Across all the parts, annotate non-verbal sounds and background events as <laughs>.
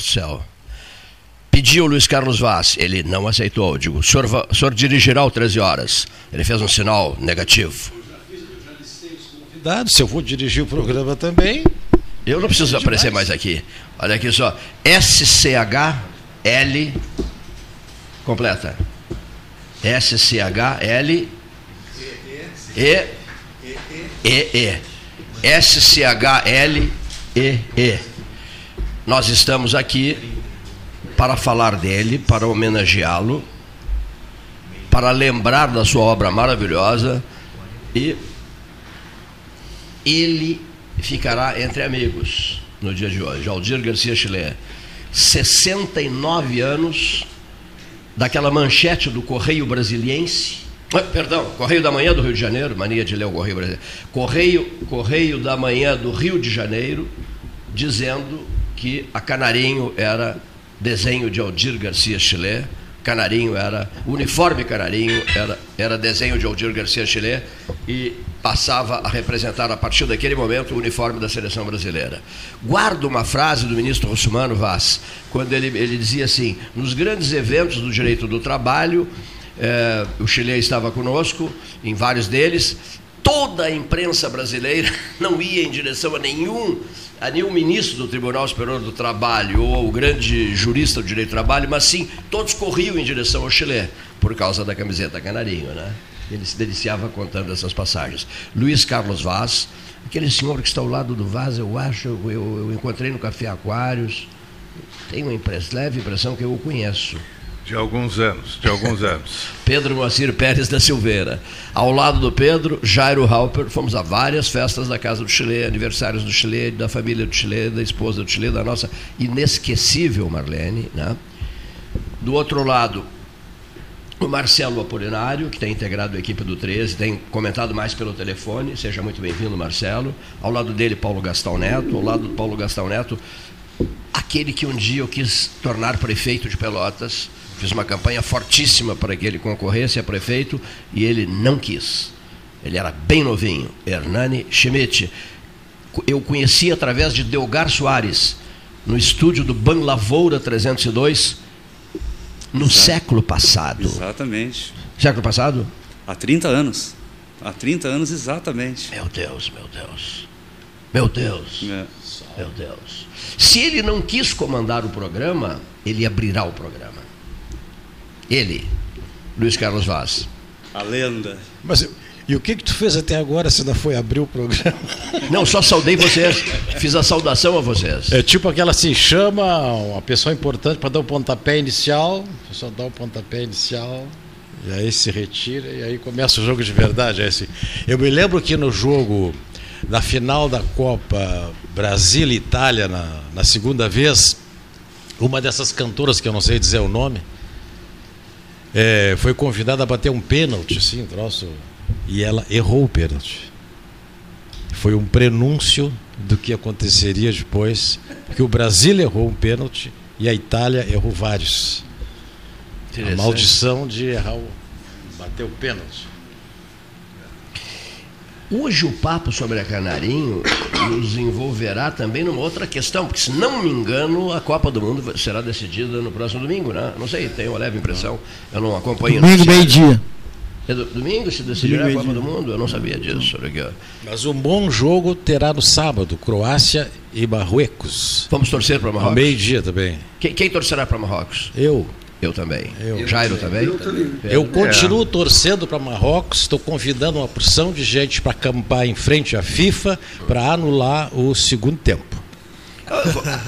Deus do céu. Pediu Luiz Carlos Vaz, ele não aceitou. Digo, o senhor, o senhor dirigirá o 13 horas. Ele fez um sinal negativo. Se eu vou dirigir o programa também. Eu não preciso aparecer mais aqui. Olha aqui só. SCHL. Completa. SCHL. E. E. E. SCHL. E. E. Nós estamos aqui para falar dele, para homenageá-lo, para lembrar da sua obra maravilhosa e ele ficará entre amigos no dia de hoje. Aldir Garcia Chile, 69 anos daquela manchete do Correio Brasiliense. Ah, perdão, Correio da Manhã do Rio de Janeiro, mania de ler o Correio Brasileiro. Correio, Correio da Manhã do Rio de Janeiro, dizendo que a Canarinho era desenho de Aldir Garcia Chile. Canarinho era, uniforme Canarinho era, era desenho de Aldir Garcia Chile e passava a representar a partir daquele momento o uniforme da seleção brasileira. Guardo uma frase do ministro Russumano Vaz, quando ele, ele dizia assim: nos grandes eventos do direito do trabalho, eh, o Chile estava conosco, em vários deles, toda a imprensa brasileira <laughs> não ia em direção a nenhum a nenhum ministro do Tribunal Superior do Trabalho ou o grande jurista do direito do trabalho, mas sim, todos corriam em direção ao Chile, por causa da camiseta canarinho, né? Ele se deliciava contando essas passagens. Luiz Carlos Vaz, aquele senhor que está ao lado do Vaz, eu acho, eu, eu encontrei no Café Aquários, tenho uma leve impressão que eu o conheço. De alguns anos, de alguns anos. <laughs> Pedro Moacir Pérez da Silveira. Ao lado do Pedro, Jairo Halper. Fomos a várias festas da Casa do Chile, aniversários do Chile, da família do Chile, da esposa do Chile, da nossa inesquecível Marlene. Né? Do outro lado, o Marcelo Apolinário, que tem integrado a equipe do 13, tem comentado mais pelo telefone. Seja muito bem-vindo, Marcelo. Ao lado dele, Paulo Gastão Neto. Ao lado do Paulo Gastão Neto, aquele que um dia eu quis tornar prefeito de Pelotas Fiz uma campanha fortíssima para que ele concorresse a prefeito e ele não quis. Ele era bem novinho, Hernani Schmidt. Eu conheci através de Delgar Soares, no estúdio do Ban Lavoura 302, no Exato. século passado. Exatamente. Século passado? Há 30 anos. Há 30 anos exatamente. Meu Deus, meu Deus. Meu Deus. É. Meu Deus. Se ele não quis comandar o programa, ele abrirá o programa. Ele, Luiz Carlos Vaz. A lenda. Mas e o que que tu fez até agora se não foi abrir o programa? <laughs> Não, só saudei vocês. Fiz a saudação a vocês. É tipo aquela assim, chama uma pessoa importante para dar o pontapé inicial, a pessoa dá o pontapé inicial, e aí se retira, e aí começa o jogo de verdade. É assim. Eu me lembro que no jogo, na final da Copa Brasil e Itália, na, na segunda vez, uma dessas cantoras que eu não sei dizer o nome, é, foi convidada a bater um pênalti, assim, troço, e ela errou o pênalti. Foi um prenúncio do que aconteceria depois, porque o Brasil errou um pênalti e a Itália errou vários. A maldição de errar o, bater o pênalti. Hoje o papo sobre a Canarinho nos envolverá também numa outra questão, porque se não me engano, a Copa do Mundo será decidida no próximo domingo, né? Não sei, tenho uma leve impressão, eu não acompanho. Domingo, meio-dia. É do, domingo se decidirá domingo, a Copa do Mundo? Eu não sabia disso. Mas um bom jogo terá no sábado, Croácia e Marruecos. Vamos torcer para Marrocos? Meio-dia também. Quem, quem torcerá para Marrocos? Eu. Eu também. Eu. Jairo também? Eu, também. eu continuo é. torcendo para Marrocos, estou convidando uma porção de gente para acampar em frente à FIFA para anular o segundo tempo.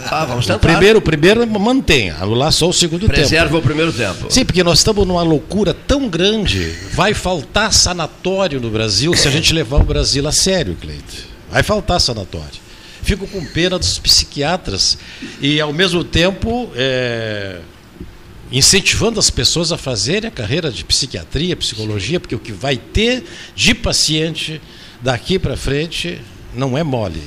Ah, vamos tentar. O primeiro, o primeiro mantém, anular só o segundo Preserva tempo. Preserva o primeiro tempo. Sim, porque nós estamos numa loucura tão grande, vai faltar sanatório no Brasil se a gente levar o Brasil a sério, Cleide. Vai faltar sanatório. Fico com pena dos psiquiatras e, ao mesmo tempo, é, incentivando as pessoas a fazerem a carreira de psiquiatria, psicologia, porque o que vai ter de paciente daqui para frente não é mole.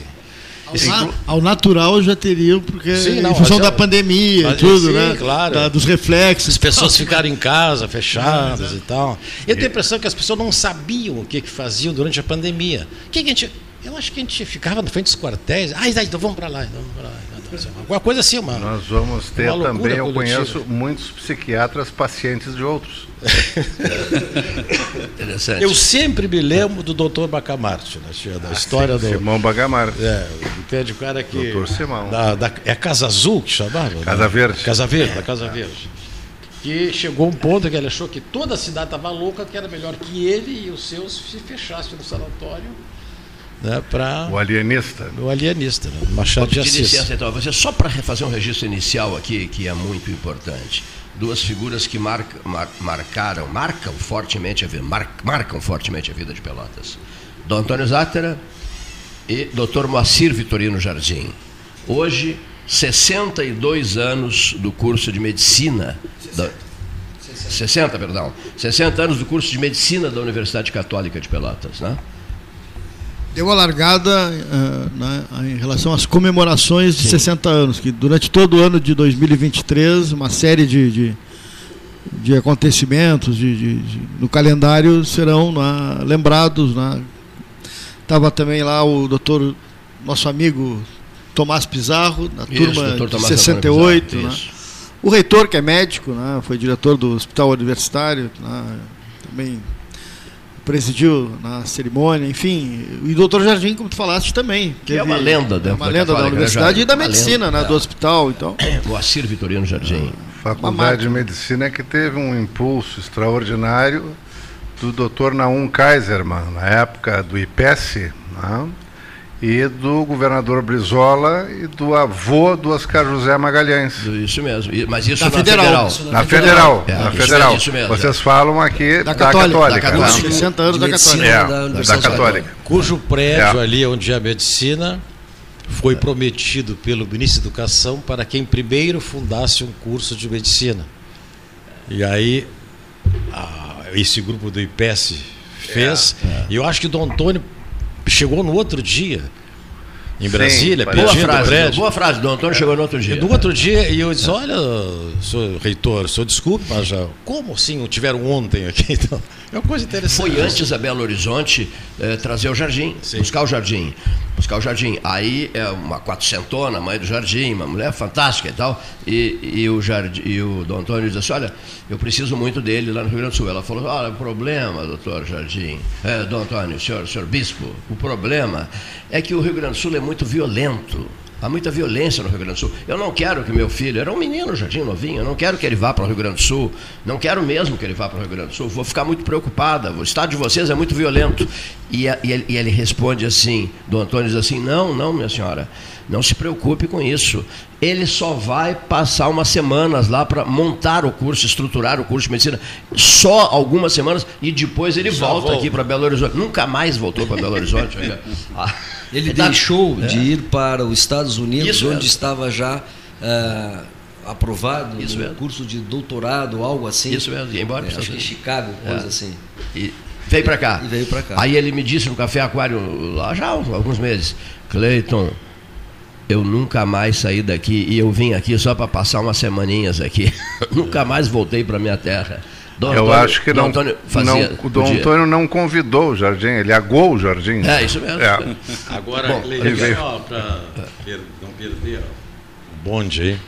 Ao, ao, natural já teriam, porque sim, não, em função da pandemia e tudo, sim, né? Claro. Da, dos reflexos. As pessoas ficaram em casa, fechadas e tal. Eu tenho a impressão que as pessoas não sabiam o que, que faziam durante a pandemia. O que, que a gente. Eu acho que a gente ficava na frente dos quartéis. Ah, então vamos para lá, então vamos para lá. Coisa, uma coisa assim, uma. Nós vamos ter também, eu conheço muitos psiquiatras pacientes de outros. <laughs> Interessante. Eu sempre me lembro do doutor Bacamarte, né, da ah, história sim, do. Simão Bacamarte. É, entende o cara que. Doutor Simão. Da, da, é Casa Azul que chamava? Casa né? Verde. Casa Verde, da Casa Verde. Que chegou um ponto que ele achou que toda a cidade estava louca, que era melhor que ele e os seus se fechassem no sanatório né, para o alienista. O alienista, né? Machado de Assis. Licença, então, você só para refazer um registro inicial aqui que é muito importante. Duas figuras que marca, mar, marcaram, marcam fortemente a vida, mar, marcam fortemente a vida de Pelotas. Dom Antônio Zátera e Dr. Moacir Vitorino Jardim. Hoje, 62 anos do curso de medicina 60. Da, 60, perdão. 60 anos do curso de medicina da Universidade Católica de Pelotas, né? Deu a largada uh, né, em relação às comemorações de Sim. 60 anos, que durante todo o ano de 2023, uma série de, de, de acontecimentos de, de, de, no calendário serão né, lembrados. Estava né. também lá o doutor, nosso amigo Tomás Pizarro, na isso, turma de 68. Pizarro, né. O reitor, que é médico, né, foi diretor do Hospital Universitário, né, também presidiu na cerimônia, enfim. E o doutor Jardim, como tu falaste, também. Que é uma lenda dentro é uma lenda da, da universidade e da medicina, lenda, né, é. do hospital. Então. Moacir Vitorino Jardim. A Faculdade de Medicina é que teve um impulso extraordinário do doutor Naum Kaiserman, na época do IPES, né? E do governador Brizola e do avô do Oscar José Magalhães. Isso mesmo, mas isso na, na federal. federal. Isso na, federal, é, na federal. Isso mesmo, Vocês é. falam aqui da, da Católica. Da Católica, da 60 anos da Católica. É, da, da Católica. Cujo prédio é. ali onde é a medicina foi prometido pelo ministro da Educação para quem primeiro fundasse um curso de medicina. E aí a, esse grupo do IPES fez, é, é. e eu acho que o Dom Antônio chegou no outro dia em Brasília, Sim, pedindo boa frase, prédio. Boa frase, do Antônio chegou no outro dia. No outro dia, e eu disse, olha, senhor reitor, senhor desculpe, mas já, como assim tiveram ontem aqui? <laughs> Então, é uma coisa interessante. Foi antes a Belo Horizonte eh, trazer o jardim, Sim. buscar o jardim buscar o jardim. Aí é uma quatrocentona, mãe do jardim, uma mulher fantástica e tal. E, e, o, jardim, e o Dom Antônio disse assim, olha, eu preciso muito dele lá no Rio Grande do Sul. Ela falou, olha, o problema, doutor Jardim, é, Dom Antônio, senhor, senhor bispo, o problema é que o Rio Grande do Sul é muito violento. Há muita violência no Rio Grande do Sul. Eu não quero que meu filho, era um menino, jardim novinho, eu não quero que ele vá para o Rio Grande do Sul. Não quero mesmo que ele vá para o Rio Grande do Sul. Vou ficar muito preocupada. O estado de vocês é muito violento. E, e, ele, e ele responde assim: do Antônio diz assim: Não, não, minha senhora. Não se preocupe com isso. Ele só vai passar umas semanas lá para montar o curso, estruturar o curso de medicina. Só algumas semanas e depois ele volta aqui para Belo Horizonte. Nunca mais voltou para Belo Horizonte. ah. <laughs> Ele tá- deixou é. de ir para os Estados Unidos, Isso onde mesmo. estava já uh, aprovado Isso um curso de doutorado, algo assim. Isso mesmo, ia embora. É, acho que em Chicago, coisa é. assim. E veio para cá. E veio para cá. Aí ele me disse no Café Aquário, lá já há alguns meses, Cleiton, eu nunca mais saí daqui e eu vim aqui só para passar umas semaninhas aqui. <laughs> nunca mais voltei para minha terra. Dom eu Antônio, acho que não, fazia, não, o Dom podia. Antônio não convidou o Jardim, ele aguou o Jardim. É, isso mesmo. É. <laughs> Agora, Bom, ele veio... para não perder o bonde aí,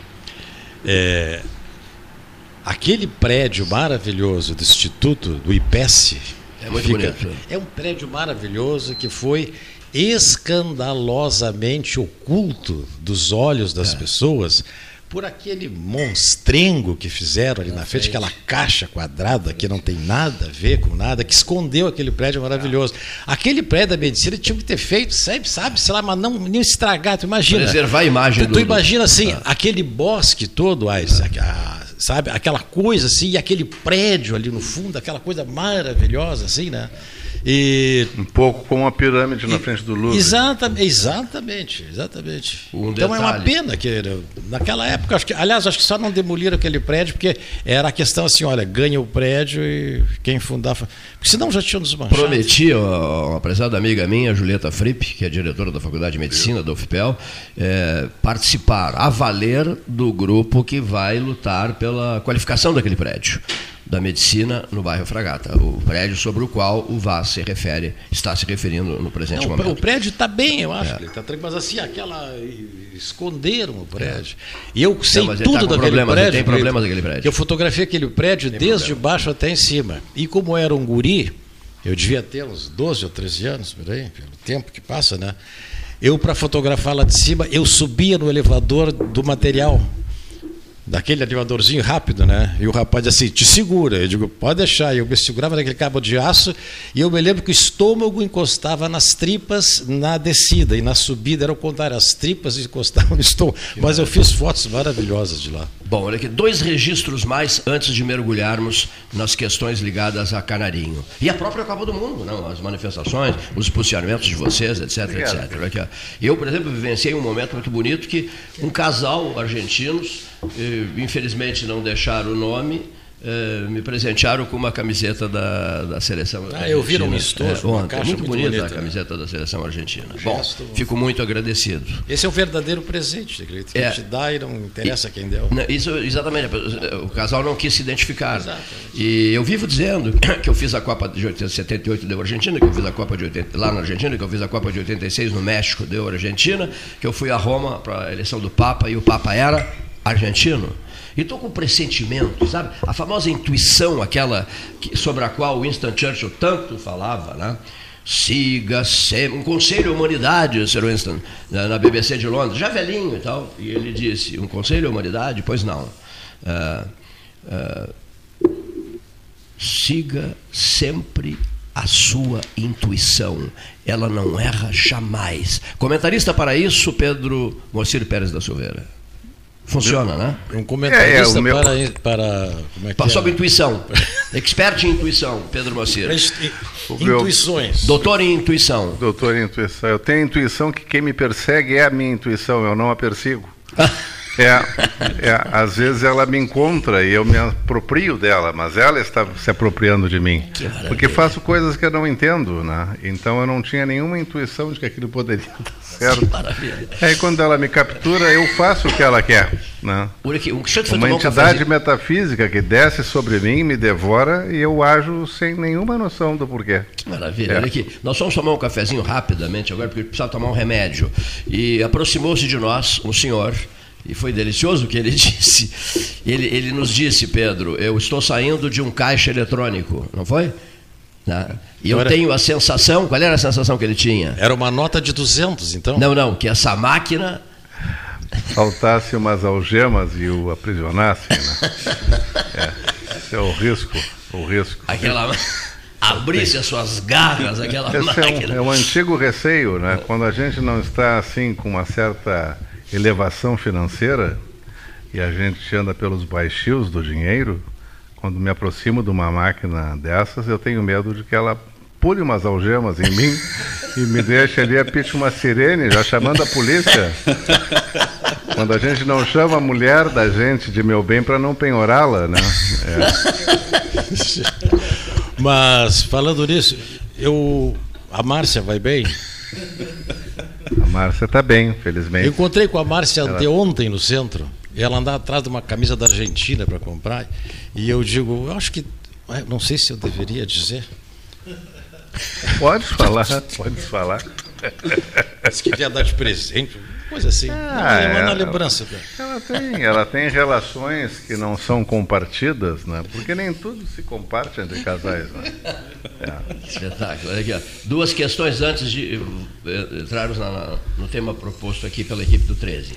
é, aquele prédio maravilhoso do Instituto, do IPES, é muito fica, bonito. É um prédio maravilhoso que foi escandalosamente oculto dos olhos das é. pessoas por aquele monstrengo que fizeram ali na, na frente, frente, aquela caixa quadrada que não tem nada a ver com nada, que escondeu aquele prédio maravilhoso. Aquele prédio da medicina tinha que ter feito, sabe, sabe sei lá, mas não nem estragar. Tu imagina. Preservar a imagem tu, do. Tu imagina assim, ah. aquele bosque todo, ah. sabe, aquela coisa assim, e aquele prédio ali no fundo, aquela coisa maravilhosa assim, né? E, um pouco como a pirâmide na frente do Louvre. Exatamente, exatamente, exatamente. Um então detalhe. é uma pena que naquela época, acho que, aliás, acho que só não demoliram aquele prédio porque era a questão assim, olha, ganha o prédio e quem fundar, porque senão já tinham desmanchado. Prometi a uma prezada amiga minha, Julieta Fripp, que é diretora da Faculdade de Medicina da UFPEL, é, participar, a valer do grupo que vai lutar pela qualificação daquele prédio da medicina no bairro Fragata, o prédio sobre o qual o VAS se refere, está se referindo no presente Não, momento. O prédio está bem, eu acho, é. tá, mas assim, aquela esconderam o prédio. E eu sei não, tudo tá daquele problemas, prédio. Tem problemas daquele prédio. Eu fotografei aquele prédio tem desde problema. baixo até em cima. E como era um guri, eu devia ter uns 12 ou 13 anos, por aí, pelo tempo que passa, né? Eu, para fotografar lá de cima, eu subia no elevador do material daquele elevadorzinho rápido, né? E o rapaz disse assim, te segura. Eu digo, pode deixar. E eu me segurava naquele cabo de aço e eu me lembro que o estômago encostava nas tripas na descida e na subida era o contrário, as tripas encostavam no estômago. Mas eu fiz fotos maravilhosas de lá. Bom, olha aqui, dois registros mais antes de mergulharmos nas questões ligadas a Canarinho. E a própria Copa do Mundo, não? as manifestações, os posicionamentos de vocês, etc, Obrigado. etc. Olha aqui, eu, por exemplo, vivenciei um momento muito bonito que um casal argentinos infelizmente não deixaram o nome, eh, me presentearam com uma camiseta da, da seleção ah, eu vi um amistoso, é, ontem, muito, muito bonita, bonita a né? camiseta né? da seleção argentina. Bom, fico muito agradecido. Esse é o verdadeiro presente, que é, te dá e não interessa e, quem deu. Isso, exatamente, o casal não quis se identificar. Exatamente. E eu vivo dizendo <coughs> que eu fiz a Copa de 78 deu Argentina, que eu fiz a Copa de 80, lá na Argentina, que eu fiz a Copa de 86 no México, deu Argentina, que eu fui a Roma para a eleição do Papa e o Papa era argentino. E estou com pressentimento, sabe? A famosa intuição, aquela que, sobre a qual Winston Churchill tanto falava, né? Siga sempre. Um conselho à humanidade, Sir Winston, na BBC de Londres, já velhinho e tal. E ele disse: Um conselho à humanidade? Pois não. Uh, uh, siga sempre a sua intuição. Ela não erra jamais. Comentarista para isso, Pedro Mocírio Pérez da Silveira. Funciona, né? Um comentarista é, é, meu... para, para. Como é que Sobre é? intuição. Expert em intuição, Pedro Moceira. Intuições. Doutor em intuição. Doutor em intuição. Eu tenho intuição que quem me persegue é a minha intuição, eu não a persigo. <laughs> É, é, às vezes ela me encontra e eu me aproprio dela, mas ela está se apropriando de mim. Porque faço coisas que eu não entendo, né? Então eu não tinha nenhuma intuição de que aquilo poderia <laughs> dar certo. Aí quando ela me captura, eu faço o que ela quer. Né? Uma entidade metafísica que desce sobre mim, me devora e eu ajo sem nenhuma noção do porquê. Que maravilha. É. Olha aqui, nós vamos tomar um cafezinho rapidamente agora, porque precisava tomar um remédio. E aproximou-se de nós um senhor e foi delicioso o que ele <laughs> disse. Ele, ele nos disse, Pedro, eu estou saindo de um caixa eletrônico, não foi? Né? E eu era... tenho a sensação, qual era a sensação que ele tinha? Era uma nota de 200, então? Não, não, que essa máquina... Faltasse umas algemas e o aprisionasse, né? <laughs> é, esse é o risco, o risco. Aquela... <laughs> Abrisse as suas garras, aquela esse máquina. É um, é um antigo receio, né? Quando a gente não está assim com uma certa elevação financeira e a gente anda pelos baixios do dinheiro, quando me aproximo de uma máquina dessas, eu tenho medo de que ela pule umas algemas em mim e me deixe ali, apite uma sirene, já chamando a polícia. Quando a gente não chama a mulher da gente de meu bem para não penhorá-la, né? É. Mas, falando nisso, eu, a Márcia vai bem? A Márcia está bem, felizmente. Eu encontrei com a Márcia Ela... ontem no centro. Ela andava atrás de uma camisa da Argentina para comprar. E eu digo, eu acho que. Não sei se eu deveria dizer. Pode falar, pode falar. Disse que ia dar de presente. Coisa assim. Ah, é, uma lembrança. Ela tem, ela tem relações que não são compartidas, né? Porque nem tudo se comparte entre casais. Né? É. Espetáculo. Olha aqui, ó. Duas questões antes de eh, entrarmos no tema proposto aqui pela equipe do 13.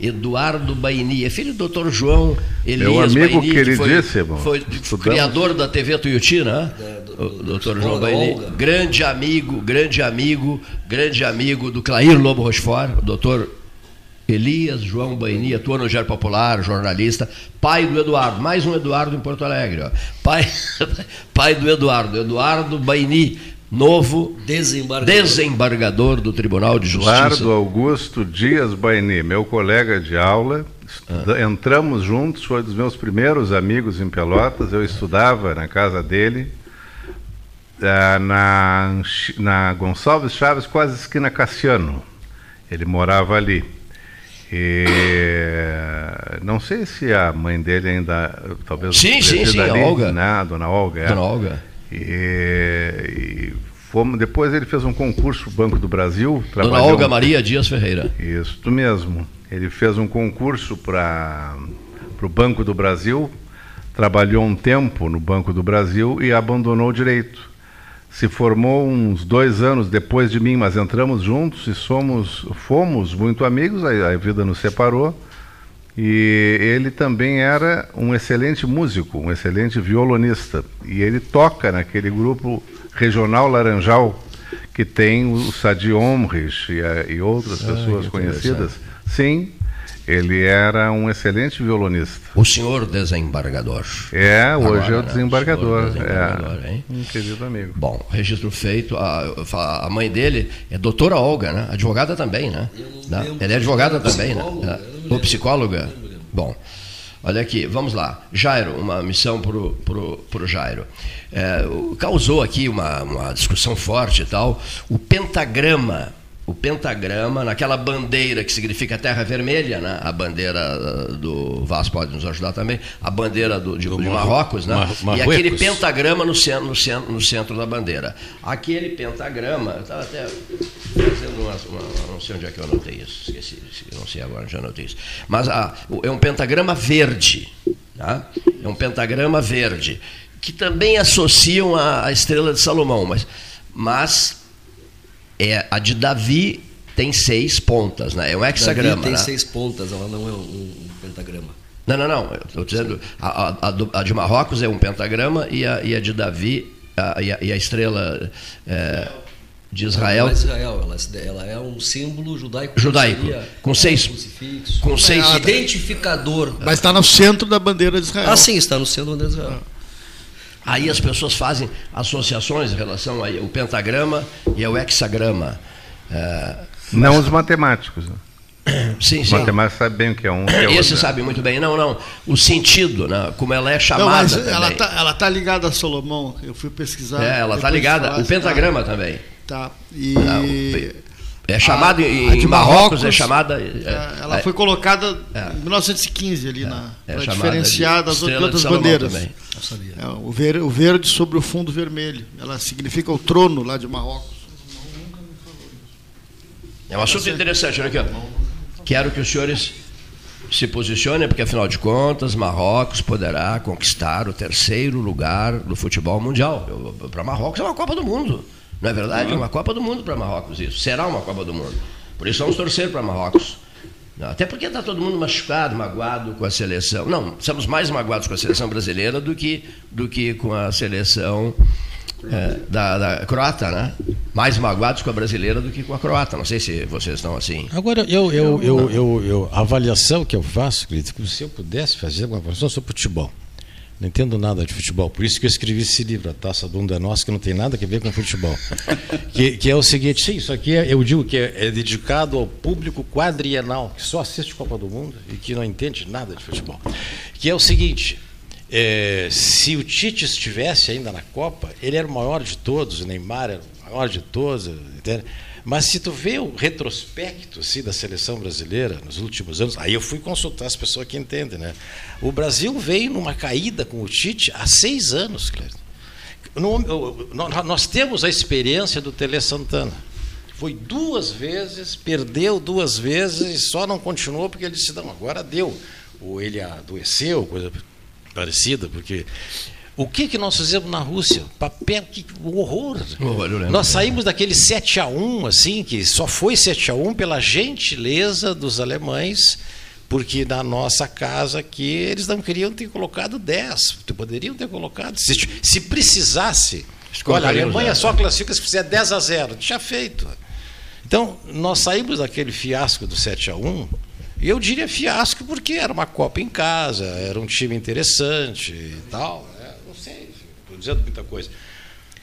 Eduardo Baini, é filho do doutor João Elias Meu amigo Baini, queridíssimo. foi, foi criador da TV Tuiuti, né? o doutor João Baini. Grande amigo, grande amigo, grande amigo do Clair Lobo Rochefort, o doutor Elias João Baini, atua no Gero Popular, jornalista, pai do Eduardo, mais um Eduardo em Porto Alegre, ó. Pai, <laughs> pai do Eduardo, Eduardo Baini, novo desembargador. desembargador do Tribunal de Justiça. Eduardo Augusto Dias Baini, meu colega de aula, ah. entramos juntos, foi dos meus primeiros amigos em Pelotas, eu estudava na casa dele, eh, na, na Gonçalves Chaves, quase esquina Cassiano. Ele morava ali. E não sei se a mãe dele ainda, talvez sim, sim, sim, ali, a Olga, né? a dona Olga, é. Dona Olga. E, e fomos, depois ele fez um concurso Banco do Brasil. Dona Olga Maria Dias Ferreira. Isso mesmo. Ele fez um concurso para o Banco do Brasil, trabalhou um tempo no Banco do Brasil e abandonou o direito. Se formou uns dois anos depois de mim, mas entramos juntos e somos, fomos muito amigos, a, a vida nos separou. E ele também era um excelente músico, um excelente violonista. E ele toca naquele grupo regional Laranjal, que tem o Sadi Omrich e, e outras ah, pessoas conhecidas. Sim, ele era um excelente violonista. O senhor desembargador. É, hoje Agora, é o desembargador. Né? O desembargador é, hein? Um querido amigo. Bom, registro feito. A, a mãe dele é doutora Olga, né? Advogada também, né? Ela é advogada também, né? Ou psicóloga? Bom. Olha aqui, vamos lá. Jairo, uma missão para o pro, pro Jairo. É, causou aqui uma, uma discussão forte e tal. O pentagrama o pentagrama, naquela bandeira que significa terra vermelha, né? a bandeira uh, do Vasco pode nos ajudar também, a bandeira do, de, do de Marrocos, né? Mar e aquele pentagrama no centro, no, centro, no centro da bandeira. Aquele pentagrama, eu estava até fazendo uma, uma, não sei onde é que eu anotei isso, esqueci, não sei agora, já anotei isso. Mas ah, é um pentagrama verde, tá? é um pentagrama verde, que também associam a, a estrela de Salomão, mas, mas é, a de Davi tem seis pontas, né? É um hexagrama. Davi tem né? seis pontas, ela não é um, um pentagrama. Não, não, não. Estou dizendo, a, a, a, de Marrocos é um pentagrama e a, e a de Davi a, e, a, e a estrela é, de Israel. Ela é, Israel ela, ela, é um símbolo judaico. Judaico. Com seis. Com seis. É, identificador. Mas está no centro da bandeira de Israel. Ah, sim, está no centro da bandeira de Israel. Ah. Aí as pessoas fazem associações em relação ao pentagrama e ao hexagrama. É, não os matemáticos. Né? Sim, <coughs> sim. Os matemáticos sabem bem o que é um. Que é Esse sabe muito bem. Não, não. O sentido, né? como ela é chamada. Não, ela está ela tá ligada a Salomão. Eu fui pesquisar. É, ela está ligada. O pentagrama tá, também. Tá. E. Não, é chamado a, em, a de Marrocos, Marrocos, é chamada. É, ela é, foi colocada é, em 1915 ali é, na é para diferenciar das outras bandeiras. Também. É, o, ver, o verde sobre o fundo vermelho. Ela significa o trono lá de Marrocos. É um assunto interessante, olha aqui. Ó. Quero que os senhores se posicionem, porque afinal de contas, Marrocos poderá conquistar o terceiro lugar do futebol mundial. Para Marrocos é uma Copa do Mundo. Não é verdade? É uma Copa do Mundo para Marrocos isso. Será uma Copa do Mundo. Por isso vamos torcer para Marrocos. Até porque está todo mundo machucado, magoado com a seleção. Não, estamos mais magoados com a seleção brasileira do que, do que com a seleção é, da, da, croata, né? Mais magoados com a brasileira do que com a croata. Não sei se vocês estão assim. Agora, eu, eu, eu, eu, eu a avaliação que eu faço, crítico, se eu pudesse fazer uma avaliação sobre futebol. Não entendo nada de futebol, por isso que eu escrevi esse livro, A Taça do é Nossa, que não tem nada a ver com futebol. <laughs> que, que é o seguinte, sim, isso aqui é, eu digo que é, é, dedicado ao público quadrienal, que só assiste Copa do Mundo e que não entende nada de futebol. Que é o seguinte, é, se o Tite estivesse ainda na Copa, ele era o maior de todos, o Neymar era o maior de todos, entende? Mas se tu vê o retrospecto assim, da seleção brasileira nos últimos anos, aí eu fui consultar as pessoas que entendem, né? O Brasil veio numa caída com o Tite há seis anos, Cleiton. Nós temos a experiência do Tele Santana. Foi duas vezes, perdeu duas vezes e só não continuou porque ele disse, não, agora deu. Ou ele adoeceu, coisa parecida, porque o que, que nós fizemos na Rússia? Papel, que horror. Oh, nós saímos daquele 7 a 1 assim, que só foi 7 a 1 pela gentileza dos alemães, porque na nossa casa aqui eles não queriam ter colocado 10. Poderiam ter colocado. Se, se precisasse. Olha, a Alemanha só classifica se fizer 10 a 0. Tinha feito. Então, nós saímos daquele fiasco do 7 a 1 e eu diria fiasco porque era uma Copa em casa, era um time interessante e tal dizendo muita coisa.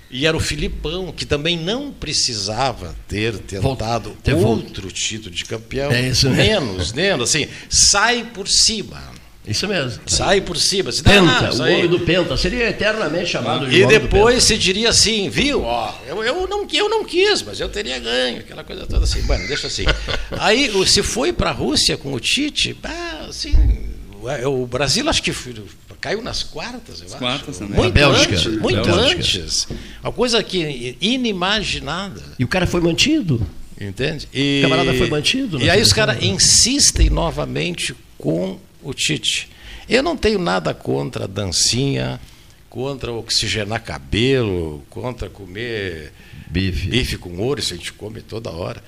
E era o Filipão, que também não precisava ter tentado ter outro volta. título de campeão. É isso mesmo. Menos, menos, assim, sai por cima. Isso mesmo. Sai por cima. Se Penta, o homem do Penta. Seria eternamente chamado de E depois se diria assim, viu? Ó, eu, eu, não, eu não quis, mas eu teria ganho. Aquela coisa toda assim. Bueno, deixa assim. <laughs> Aí, se foi para a Rússia com o Tite, ah, assim, o Brasil acho que caiu nas quartas, eu As acho. Quartas também. Muito Bélgica. antes, muito Bélgica. antes. Uma coisa que inimaginada. E o cara foi mantido. Entende? E, o camarada foi mantido. E aí os caras insistem novamente com o Tite. Eu não tenho nada contra a dancinha, contra oxigenar cabelo, contra comer bife, bife com ouro, isso a gente come toda hora.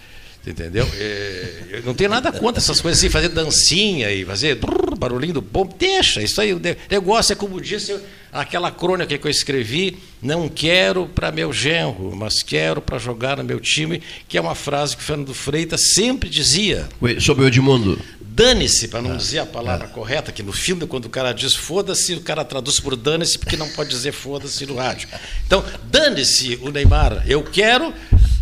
Entendeu? É, eu não tenho nada contra essas coisas assim, fazer dancinha e fazer barulhinho do bom. Deixa, isso aí. O negócio é como disse aquela crônica que eu escrevi: não quero para meu genro, mas quero para jogar no meu time, que é uma frase que o Fernando Freitas sempre dizia. Sobre o Edmundo. Dane-se, para não ah, dizer a palavra ah. correta, que no filme, quando o cara diz foda-se, o cara traduz por dane-se, porque não pode dizer foda-se no rádio. Então, dane-se o Neymar, eu quero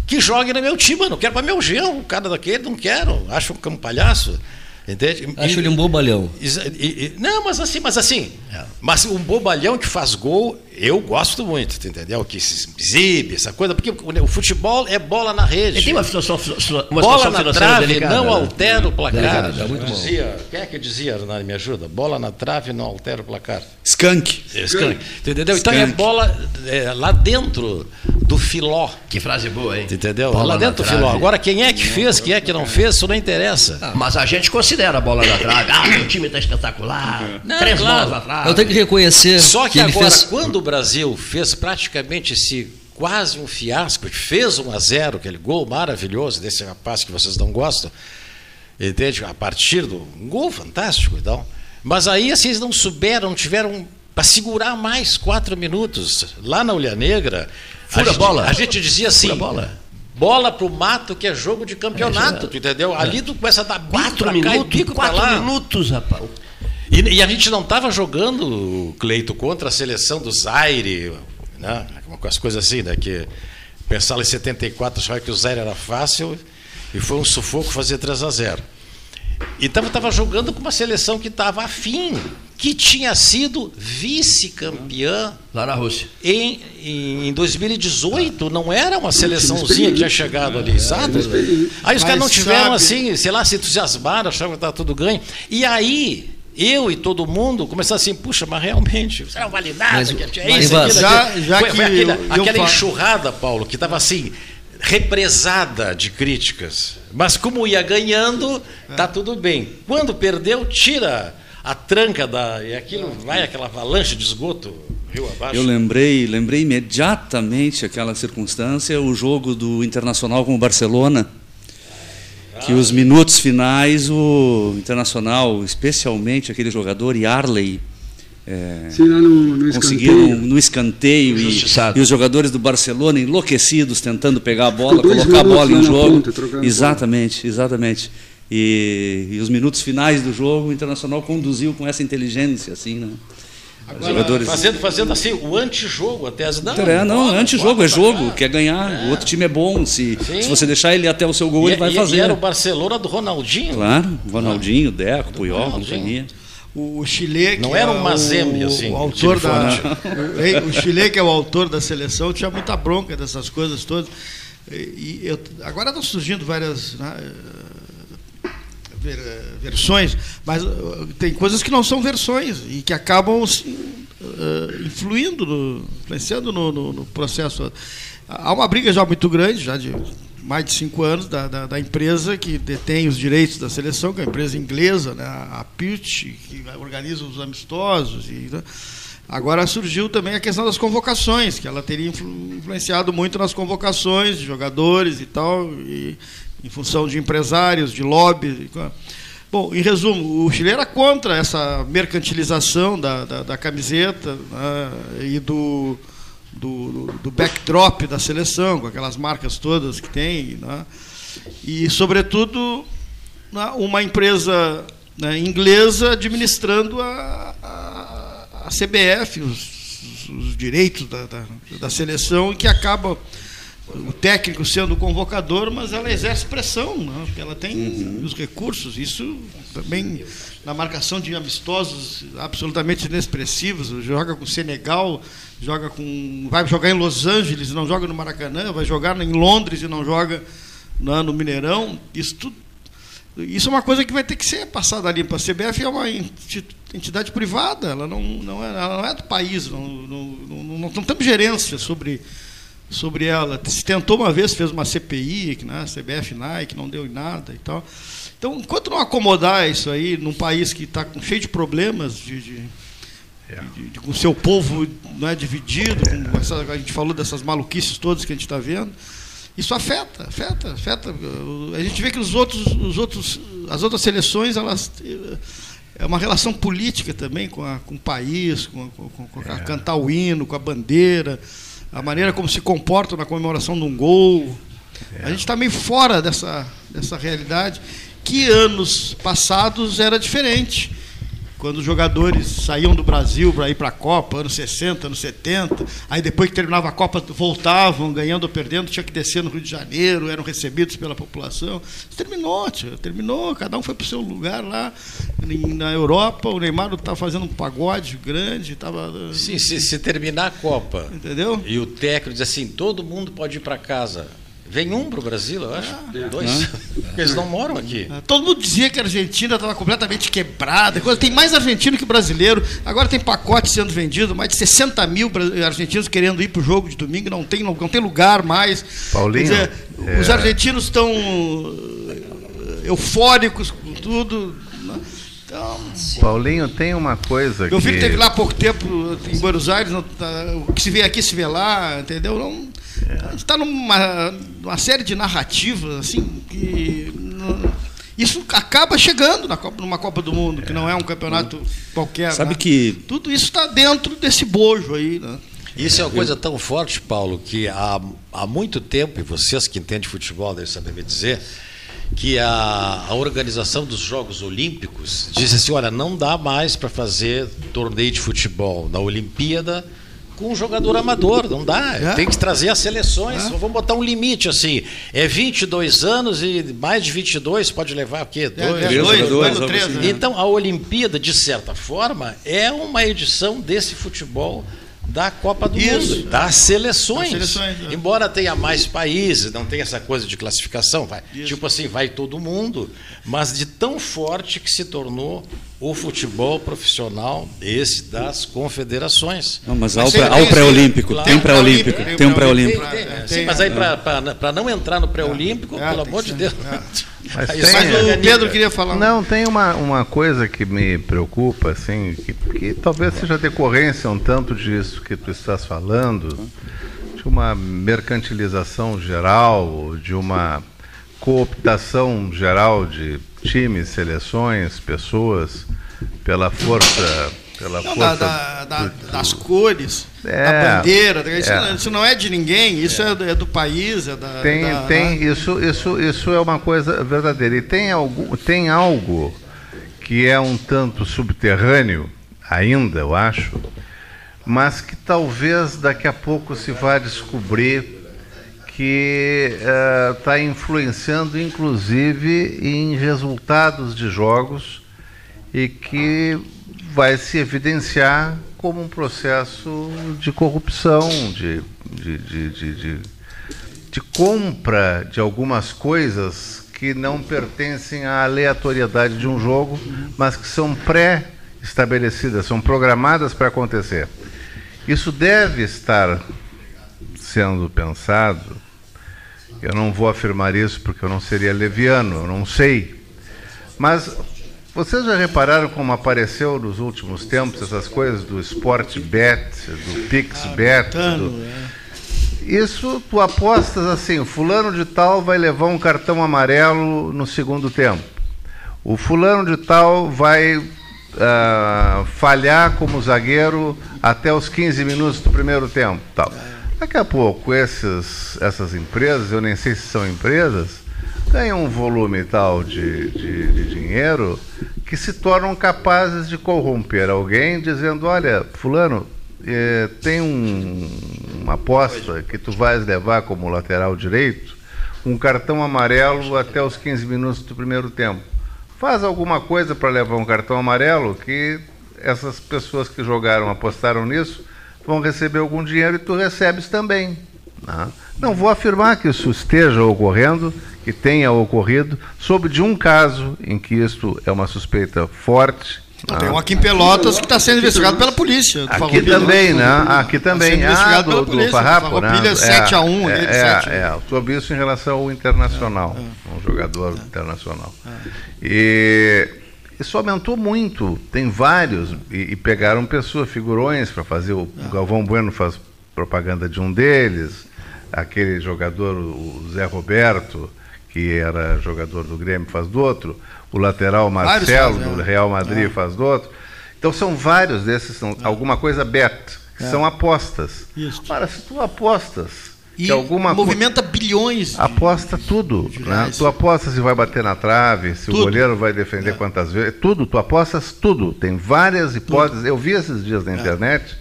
que jogue no meu time, não quero para meu genro, o cara daquele, não quero, acho que é um palhaço. Entende? Acho ele um bobalhão. Não, mas assim, mas assim. É. Mas um bobalhão que faz gol, eu gosto muito, entendeu? Que se exibe, essa coisa, porque o, futebol é bola na rede. Ele tem uma situação, uma bola na trave delicada, não né? altera o placar. É, muito dizia, quem é que dizia, Hernani, me ajuda? Bola na trave não altera o placar. Skank. É, skunk. Entendeu? Então é bola é, lá dentro do filó. Que frase boa, hein? Entendeu? Bola lá dentro do filó. Agora, quem é que fez, quem é que não fez, isso não interessa. Ah, mas a gente considera a bola na trave. Ah, o time está espetacular. Não, Três claro. bolas na trave. Eu tenho que reconhecer. Só que, que agora, fez... quando o Brasil fez praticamente esse quase um fiasco, fez um a zero, aquele gol maravilhoso desse rapaz que vocês não gostam, entende? A partir do um gol fantástico, então. Mas aí assim, eles não souberam, não tiveram para segurar mais quatro minutos. Lá na Olha Negra, Fura a, bola. Gente, a gente dizia assim. Fura bola. Bola pro mato, que é jogo de campeonato, é, tu entendeu? É. Ali tu começa a dar quatro minutos, quatro minutos, rapaz. E, e, a gente não estava jogando, Cleito, contra a seleção do Zaire, né? as coisas assim, né? Que pensava em 74, achava que o Zaire era fácil e foi um sufoco fazer 3 a 0. Então estava jogando com uma seleção que estava afim, que tinha sido vice-campeã lá na Rússia em, em 2018. Não era uma seleçãozinha que tinha chegado ali, sabe? Aí os caras não tiveram assim, sei lá, se entusiasmaram, achavam que estava tudo ganho. E aí eu e todo mundo começar assim, puxa, mas realmente, você é validado, mas, que é isso, aquilo, já, já foi, que foi aquele, aquela enxurrada, Paulo, que estava assim, represada de críticas. Mas como ia ganhando, tá tudo bem. Quando perdeu, tira a tranca da. E aquilo vai aquela avalanche de esgoto rio abaixo. Eu lembrei, lembrei imediatamente aquela circunstância, o jogo do Internacional com o Barcelona que os minutos finais o Internacional, especialmente aquele jogador Yarley, é, Sim, no, no conseguiram escanteio. no escanteio e, e, os jogadores do Barcelona enlouquecidos tentando pegar a bola, colocar a bola em jogo. Ponta, exatamente, exatamente. E, e, os minutos finais do jogo, o Internacional conduziu com essa inteligência, assim, né? Agora, jogadores... fazendo, fazendo assim, o antijogo, a tese não. É, não, bola, antijogo, é jogo, quer ganhar. É. O outro time é bom. Se, se você deixar ele até o seu gol, e, ele vai e, fazer. E era o Barcelona do Ronaldinho. Claro, Ronaldinho, Deco, Puyol, companhia. O, Chile, que não era um é Mazembe, assim, o autor da, <laughs> o Chile, que é o autor da seleção, tinha muita bronca dessas coisas todas. E, eu, agora estão surgindo várias né, ver, versões, mas uh, tem coisas que não são versões e que acabam uh, influindo, no, influenciando no, no, no, processo. Há uma briga já muito grande, já de mais de cinco anos, da, da, da, empresa que detém os direitos da seleção, que é a empresa inglesa, né, a PIT, que organiza os amistosos. E, né, agora surgiu também a questão das convocações, que ela teria influenciado muito nas convocações de jogadores e tal, e, em função de empresários, de lobby. Bom, em resumo, o Chile era contra essa mercantilização da, da, da camiseta né, e do, do, do, backdrop da seleção, com aquelas marcas todas que tem. Né, e, sobretudo, né, uma empresa né, inglesa administrando a, a, a CBF, os, os direitos da, da, da seleção, que acaba o técnico sendo o convocador, mas ela exerce pressão, né? porque ela tem uhum. os recursos. Isso também na marcação de amistosos absolutamente inexpressivos. Joga com Senegal, joga com, vai jogar em Los Angeles, não joga no Maracanã, vai jogar em Londres e não joga no, no Mineirão. Isso tudo, isso é uma coisa que vai ter que ser passada ali para a CBF. É uma entidade privada, ela não, não, é, ela não é do país, não, não, não, não, não temos gerência sobre sobre ela. Se tentou uma vez, fez uma CPI, né, CBF, Nike, não deu em nada e tal. Então, enquanto não acomodar isso aí num país que está cheio de problemas, de, de, é. de, de, com o seu povo não é dividido, com essa, a gente falou dessas maluquices todas que a gente está vendo, isso afeta, afeta, afeta. A gente vê que os outros, os outros, as outras seleções, elas é uma relação política também com, a, com o país, com, com, com a, é. cantar o hino, com a bandeira a maneira como se comportam na comemoração de um gol. É. A gente está meio fora dessa, dessa realidade, que anos passados era diferente quando os jogadores saíam do Brasil para ir para a Copa, anos 60, anos 70, aí depois que terminava a Copa voltavam, ganhando ou perdendo, tinha que descer no Rio de Janeiro, eram recebidos pela população. Terminou, tio, terminou, cada um foi para o seu lugar lá na Europa, o Neymar estava fazendo um pagode grande, estava... Sim, se, se terminar a Copa, entendeu? E o técnico diz assim, todo mundo pode ir para casa, Vem um para o Brasil, eu acho. É. Dois. Porque eles não moram aqui. É, todo mundo dizia que a Argentina estava completamente quebrada. Tem mais argentino que brasileiro. Agora tem pacote sendo vendido, mais de 60 mil argentinos querendo ir para o jogo de domingo. Não tem, não, não tem lugar mais. Paulinho. Dizer, é... Os argentinos estão eh, eufóricos com tudo. Então, Paulinho, tem uma coisa Meu filho teve lá há pouco tempo em Buenos Aires, não, tá, o que se vê aqui se vê lá, entendeu? Não, é. A gente está numa, numa, série de narrativas assim que isso acaba chegando na Copa, numa Copa do Mundo, que não é um campeonato qualquer. Sabe né? que tudo isso está dentro desse bojo aí, né? Isso é uma coisa tão forte, Paulo, que há, há muito tempo, e vocês que entendem futebol devem saber me dizer, que a, a organização dos Jogos Olímpicos diz assim: olha, não dá mais para fazer torneio de futebol na Olimpíada com um jogador amador, não dá. É. Tem que trazer as seleções. É. Vamos botar um limite assim. É 22 anos e mais de 22 pode levar o quê? É, dois, é, dois, dois, dois, três, né? Então a Olimpíada, de certa forma, é uma edição desse futebol da Copa do Isso. Mundo, das seleções. Das seleções é. Embora tenha mais países, não tem essa coisa de classificação, vai, tipo assim, vai todo mundo, mas de tão forte que se tornou o futebol profissional, esse das confederações. Não, mas, mas ao pré-olímpico, claro, tem um pré-olímpico, tem um pré-olímpico. Sim, mas aí para não entrar no pré-olímpico, é, pelo amor de Deus. Mas, tem, mas o Pedro queria falar. Não, tem uma, uma coisa que me preocupa, assim, que, que talvez seja decorrência um tanto disso que tu estás falando, de uma mercantilização geral, de uma cooptação geral de times, seleções, pessoas, pela força. Pela não, força da, da, do, das cores, é, da bandeira. Isso, é. isso, não é de ninguém, isso é, é do país. É da, tem, da, tem isso, isso, isso é uma coisa verdadeira. E tem, algo, tem algo que é um tanto subterrâneo, ainda, eu acho, mas que talvez daqui a pouco se vá descobrir que está uh, influenciando inclusive em resultados de jogos e que vai se evidenciar como um processo de corrupção, de, de, de, de, compra de algumas coisas que não pertencem à aleatoriedade de um jogo, mas que são pré-estabelecidas, são programadas para acontecer. Isso deve estar sendo pensado eu não vou afirmar isso porque eu não seria leviano, eu não sei. Mas vocês já repararam como apareceu nos últimos tempos essas coisas do Sport Bet, do Pix Bet? Do... É. Isso tu apostas assim, o fulano de tal vai levar um cartão amarelo no segundo tempo. O fulano de tal vai uh, falhar como zagueiro até os 15 minutos do primeiro tempo. Tal. Daqui a pouco, esses, essas empresas, eu nem sei se são empresas, ganham um volume tal de, de, de dinheiro que se tornam capazes de corromper alguém dizendo, olha, fulano, eh, tem um, uma aposta que tu vais levar como lateral direito, um cartão amarelo até os 15 minutos do primeiro tempo. Faz alguma coisa para levar um cartão amarelo que essas pessoas que jogaram, apostaram nisso, vão receber algum dinheiro e tu recebes também. Né? Não vou afirmar que isso esteja ocorrendo, que tenha ocorrido, soube de um caso em que isto é uma suspeita forte Não, tem um aqui em Pelotas que está sendo investigado pela polícia. Aqui também, né? Aqui tá também. Tá investigado ah, do, polícia, do Farrapo, né? 7x1. É, é, é, tudo isso em relação ao internacional, é, é. um jogador é. internacional. É. E isso aumentou muito. Tem vários. E, e pegaram pessoas, figurões, para fazer. O, o Galvão Bueno faz propaganda de um deles. Aquele jogador, o Zé Roberto, que era jogador do Grêmio, faz do outro o lateral Marcelo do Real Madrid é. faz do outro. Então são vários desses, são é. alguma coisa bet, que é. são apostas. Isso. Ora, se tu apostas e que alguma movimenta bilhões. De, aposta tudo. De né? Tu apostas se vai bater na trave, se tudo. o goleiro vai defender é. quantas vezes. Tudo, tu apostas tudo. Tem várias hipóteses. Tudo. Eu vi esses dias na é. internet.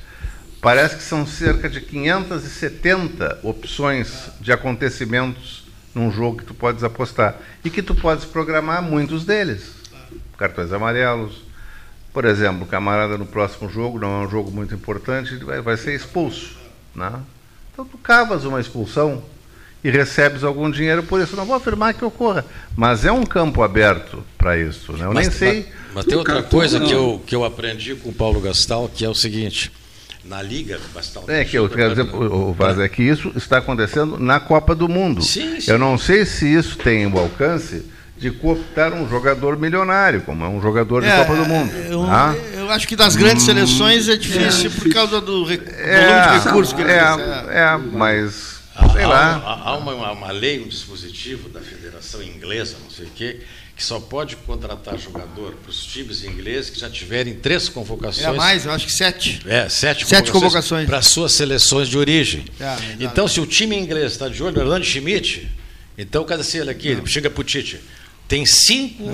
Parece que são cerca de 570 opções de acontecimentos num jogo que tu podes apostar e que tu podes programar muitos deles. Cartões amarelos. Por exemplo, o camarada no próximo jogo, não é um jogo muito importante, ele vai, vai ser expulso. Né? Então tu cavas uma expulsão e recebes algum dinheiro por isso. Não vou afirmar que ocorra, mas é um campo aberto para isso. Né? Eu mas, nem sei. Mas, mas tem outra coisa que eu, que eu aprendi com o Paulo Gastal, que é o seguinte na Liga bastante. É que eu quero dizer, o Vaz, é que isso está acontecendo na Copa do Mundo. Sim, sim. Eu não sei se isso tem o alcance de cooptar um jogador milionário, como é um jogador de é, Copa do Mundo. Eu, ah? eu acho que das grandes hum, seleções é difícil é, por causa do rec... é, volume de recursos que ele é, é, mas sei há, lá. Há, há uma, uma, lei, um dispositivo da Federação Inglesa, não sei o quê, que só pode contratar jogador para os times ingleses que já tiverem três convocações. É mais, eu acho que sete. É, sete, sete convocações, para suas seleções de origem. É, então, se o time inglês está de olho no Orlando Schmidt, então, cada se ele aqui, ele chega para o Tite, tem cinco,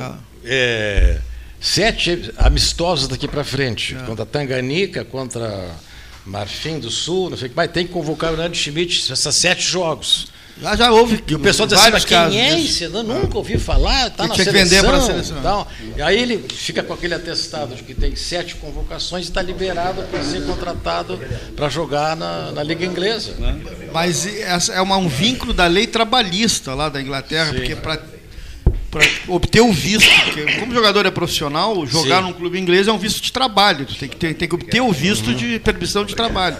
é, sete amistosos daqui para frente, é. contra Tanganica, contra Marfim do Sul, não sei o que mais, tem que convocar o Orlando Schmidt essas sete jogos. Já, já houve. E o pessoal diz assim, mas quem é esse? Eu nunca ouvi falar, está na tinha seleção. Que vender para a seleção. Então, e aí ele fica com aquele atestado de que tem sete convocações e está liberado para ser contratado para jogar na, na, Liga Inglesa. Mas essa é uma, um vínculo da lei trabalhista lá da Inglaterra, Sim. porque para para obter o visto, porque como jogador é profissional, jogar Sim. num clube inglês é um visto de trabalho, tu tem que, ter, tem que obter o visto de permissão de trabalho.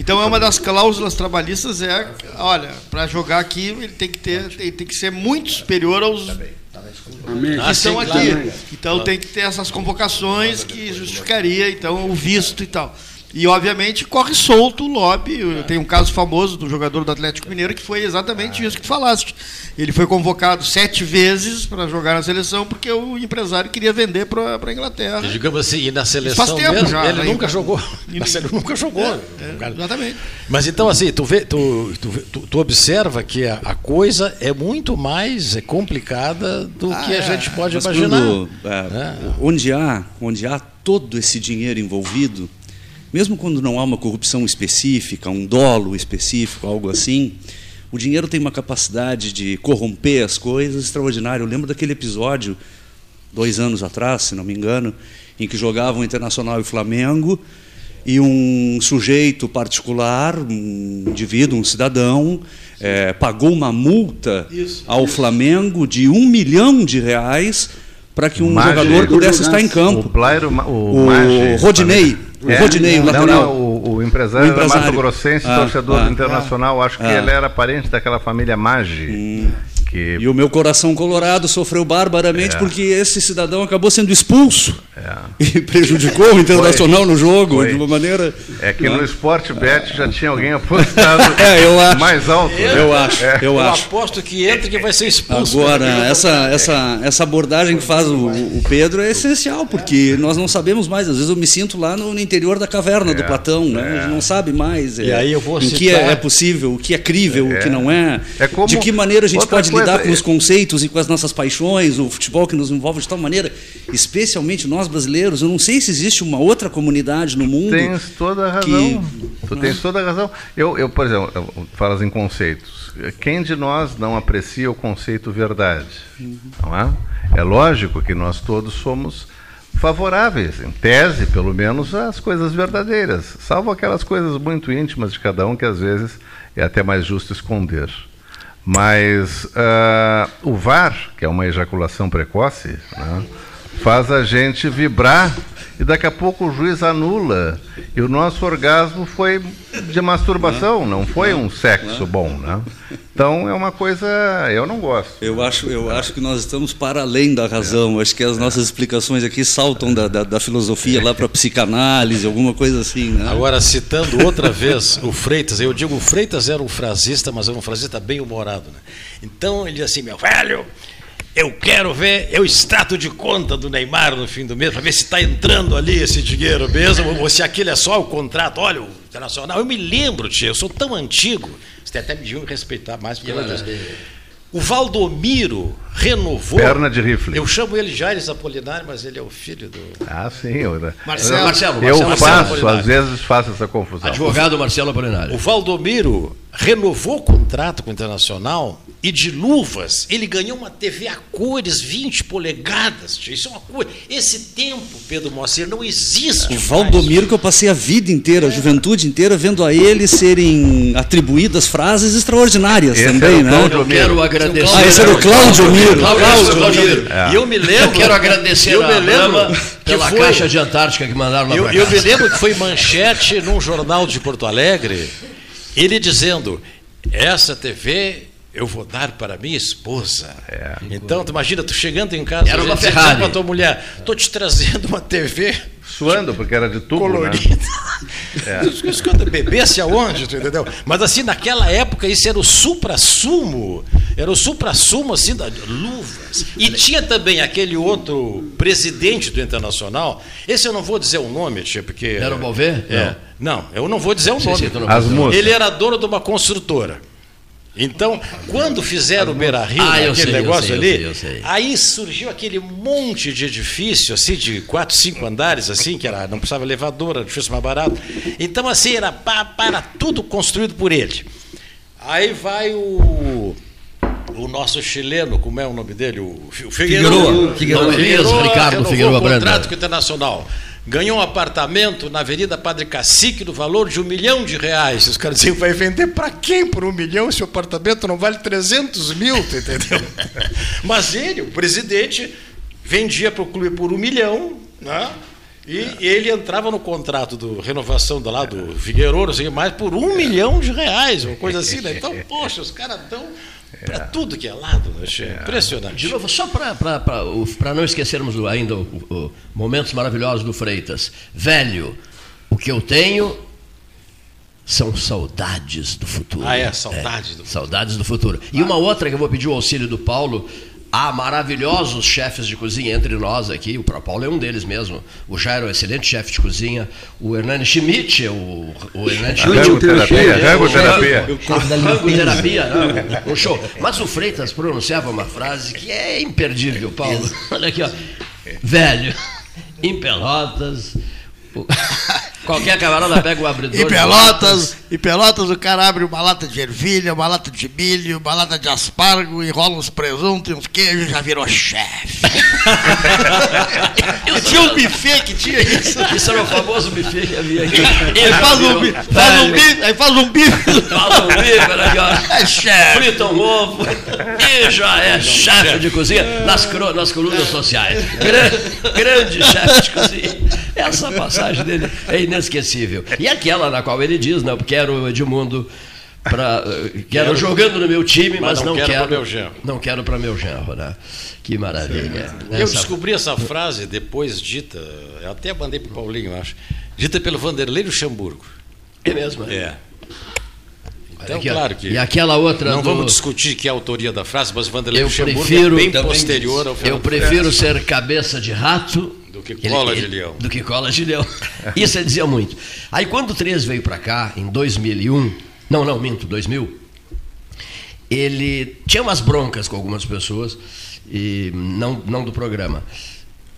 Então é uma das cláusulas trabalhistas é, olha, para jogar aqui ele tem que ter, tem, tem que ser muito superior aos que estão aqui. Então tem que ter essas convocações que justificaria então o visto e tal. E, obviamente, corre solto o lobby. Tem um caso famoso do jogador do Atlético Mineiro que foi exatamente isso que tu falaste. Ele foi convocado sete vezes para jogar na seleção porque o empresário queria vender para a Inglaterra. E, digamos assim, e na seleção faz tempo mesmo, já, ele nunca jogou. Ele nunca jogou. É, é, exatamente. Mas então, assim, tu, vê, tu, tu, tu observa que a, a, coisa é muito mais complicada do ah, que a é. gente pode Mas imaginar. Quando, é, é. onde, há, onde há todo esse dinheiro envolvido mesmo quando não há uma corrupção específica, um dolo específico, algo assim, o dinheiro tem uma capacidade de corromper as coisas extraordinária. Eu lembro daquele episódio, dois anos atrás, se não me engano, em que jogavam Internacional e Flamengo e um sujeito particular, um indivíduo, um cidadão, é, pagou uma multa isso, ao isso. Flamengo de um milhão de reais para que um jogador pudesse estar em campo. O, Blairo, o, o Rodinei. O é, Rodinei, o lateral. Não, o, o, empresário, o empresário. Mato Grossense, ah, torcedor ah, internacional, ah, acho que ah. ele era parente daquela família Maggi. Hum. Que... E o meu coração colorado sofreu barbaramente é. porque esse cidadão acabou sendo expulso é. <laughs> e prejudicou o Internacional no jogo Foi. de uma maneira. É que no Sport Bet já tinha alguém apostado <laughs> é, mais alto. Eu, né? eu acho, é. eu, eu acho. aposto que entra que vai ser expulso. Agora, essa, essa, essa abordagem que faz o, o, Pedro é essencial, porque nós não sabemos mais. Às vezes eu me sinto lá no, no interior da caverna do é, Platão, né? a gente não sabe mais e aí eu vou citar... que é, possível, o que é crível, o que não é. Como... De que maneira a gente Outra pode lidar com os conceitos e com as nossas paixões, o futebol que nos envolve de tal maneira, especialmente nós brasileiros. Eu não sei se existe uma outra comunidade no mundo. Tens toda a razão. Que... Tu tens toda a razão. Eu, eu por exemplo, falas em conceitos. Quem de nós não aprecia o conceito verdade? Uhum. Não é? É lógico que nós todos somos favoráveis, em tese, pelo menos, às coisas verdadeiras, salvo aquelas coisas muito íntimas de cada um que às vezes é até mais justo esconder. Mas uh, o VAR, que é uma ejaculação precoce, né, faz a gente vibrar e daqui a pouco o juiz anula. E o nosso orgasmo foi de masturbação, não foi um sexo bom, né? Então é uma coisa, eu não gosto. Eu acho, eu acho que nós estamos para além da razão. Acho que as nossas explicações aqui saltam da, da, da filosofia lá para a psicanálise, alguma coisa assim. Né? Agora, citando outra vez o Freitas, eu digo o Freitas era um frasista, mas era um frasista bem humorado. Né? Então ele disse assim, meu velho, eu quero ver, eu extrato de conta do Neymar no fim do mês, para ver se está entrando ali esse dinheiro mesmo, ou se aquilo é só o contrato. Olha, o Internacional, eu me lembro, tia, eu sou tão antigo, você até me deviam respeitar mais por causa disso. O Valdomiro renovou. Perna de rifle. Eu chamo ele Jaires Apolinário, mas ele é o filho do. Ah, sim. Eu, Marcelo, Marcelo, eu Marcelo, faço, Marcelo às vezes faço essa confusão. Advogado Marcelo Apolinário. O Valdomiro renovou o contrato com o Internacional e de luvas ele ganhou uma TV a cores 20 polegadas. Isso é uma coisa. Esse tempo, Pedro Moacir, não existe. O Valdomiro, que eu passei a vida inteira, a juventude inteira, vendo a ele serem atribuídas frases extraordinárias Esse também, né? Eu quero agradecer. Ah, esse era o Cláudio Miro. Cláudio, Cláudio Miro. E eu me lembro. Eu quero agradecer eu me lembro pela foi- caixa de Antártica que mandaram lá Eu, pra eu me lembro que foi manchete num jornal de Porto Alegre, ele dizendo: essa TV eu vou dar para minha esposa. Então, tu imagina, tu chegando em casa Era uma Ferrari. para tua mulher, tô te trazendo uma TV Suando, porque era de tubo, né? colorida. <laughs> Escuta, bebesse aonde, tu entendeu? Mas assim, naquela época isso era o supra-sumo, era o supra-sumo assim da luvas. E tinha também aquele outro presidente do Internacional, esse eu não vou dizer o nome, tia, porque Era o Balvê? É. Não, eu não vou dizer o nome. não As moças. Ele era dono de uma construtora. Então, quando fizeram o Beira Rio, Ah, eu aquele sei, eu negócio eu ali, sei, eu sei. aí surgiu aquele monte de edifício, assim, de quatro, cinco andares, assim, que era, não precisava elevador, era difícil mais barato. Então, assim, era para tudo construído por ele. Aí vai o. O nosso chileno, como é o nome dele? O, Fi- o Figueroa. Figueroa. Elias Ricardo Figueroa contrato Branda. com o Internacional. Ganhou um apartamento na Avenida Padre Cacique no valor de um milhão de reais. Os caras diziam, vai vender para quem por um milhão se o apartamento não vale 300 mil, entendeu? <laughs> Mas ele, o presidente, vendia para o clube por um milhão, né? E ele entrava no contrato do renovação do lá do Figueiredo, assim, mais por um milhão de reais, uma coisa assim, né? Então, poxa, os caras estão para tudo que é lado, né? Che? Impressionante. De novo, só para não esquecermos ainda o, o- momentos maravilhosos do Freitas. Velho, o que eu tenho são saudades do futuro. Ah, é, saudades do futuro. Saudades do futuro. E uma outra que eu vou pedir o auxílio do Paulo. Há maravilhosos chefes de cozinha entre nós aqui. O Pro- Paulo é um deles mesmo. O Jairo é um excelente chefe de cozinha. O Hernani Schmidt, é o, o Hernani Schmidt. Rangoterapia, rangoterapia. Um show. Mas o Freitas pronunciava uma frase que é imperdível, Paulo. Olha aqui, ó. Velho, em Pelotas, qualquer camarada pega o abridor. De Pelotas, em Pelotas o cara abre uma lata de ervilha, uma lata de milho, uma lata de aspargo, enrola uns presuntos e uns queijos e já virou chefe. <laughs> Tinha um buffet que tinha isso. Isso era o famoso buffet que havia aqui. Aí faz um, bi- faz um bife, aí faz um bife. Faz um bife, olha aqui, ó. É chefe. Frita um ovo e já é chefe de cozinha nas, nas colunas sociais. Grande, grande chefe de cozinha. Essa passagem dele é inesquecível. E aquela na qual ele diz, não, quero o Edmundo pra, eh, quero jogando no meu time, mas, Mas não não, quero quero meu. Não quero para meu genro, né? Que maravilha. Eu Essa- descobri essa frase depois dita, eu até mandei para o Paulinho, eu acho, dita pelo Vanderlei Luxemburgo. É mesmo? é? É. Então, Aqui, claro que. E aquela outra Não do- vamos discutir que é a autoria da frase, mas Vanderlei Eu Luxemburgo prefiro- é bem posterior ao Eu prefiro ser cabeça de rato Do que ele- cola de ele- leão. Do que cola de leão. <laughs> Isso ele dizia muito. Aí quando o 13 veio para cá, em 2001, não, não, minto, 2000, ele tinha umas broncas com algumas pessoas, e não, não do programa.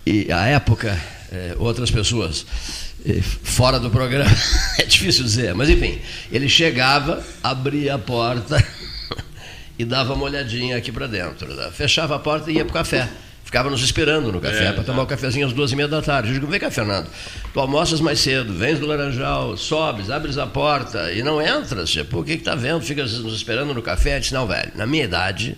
E à época, eh, outras pessoas eh, fora do programa, <laughs> é difícil dizer, mas enfim, ele chegava, abria a porta <laughs> e dava uma olhadinha aqui para dentro. né? Fechava a porta e ia para o café. Ficava nos esperando no café para tomar o cafezinho às duas e meia da tarde. Eu digo, vem cá, Fernando, tu almoças mais cedo, vens do Laranjal, sobes, abres a porta e não entras. Tipo, o que que tá vendo? Fica nos esperando no café? Eu disse, não, velho, na minha idade,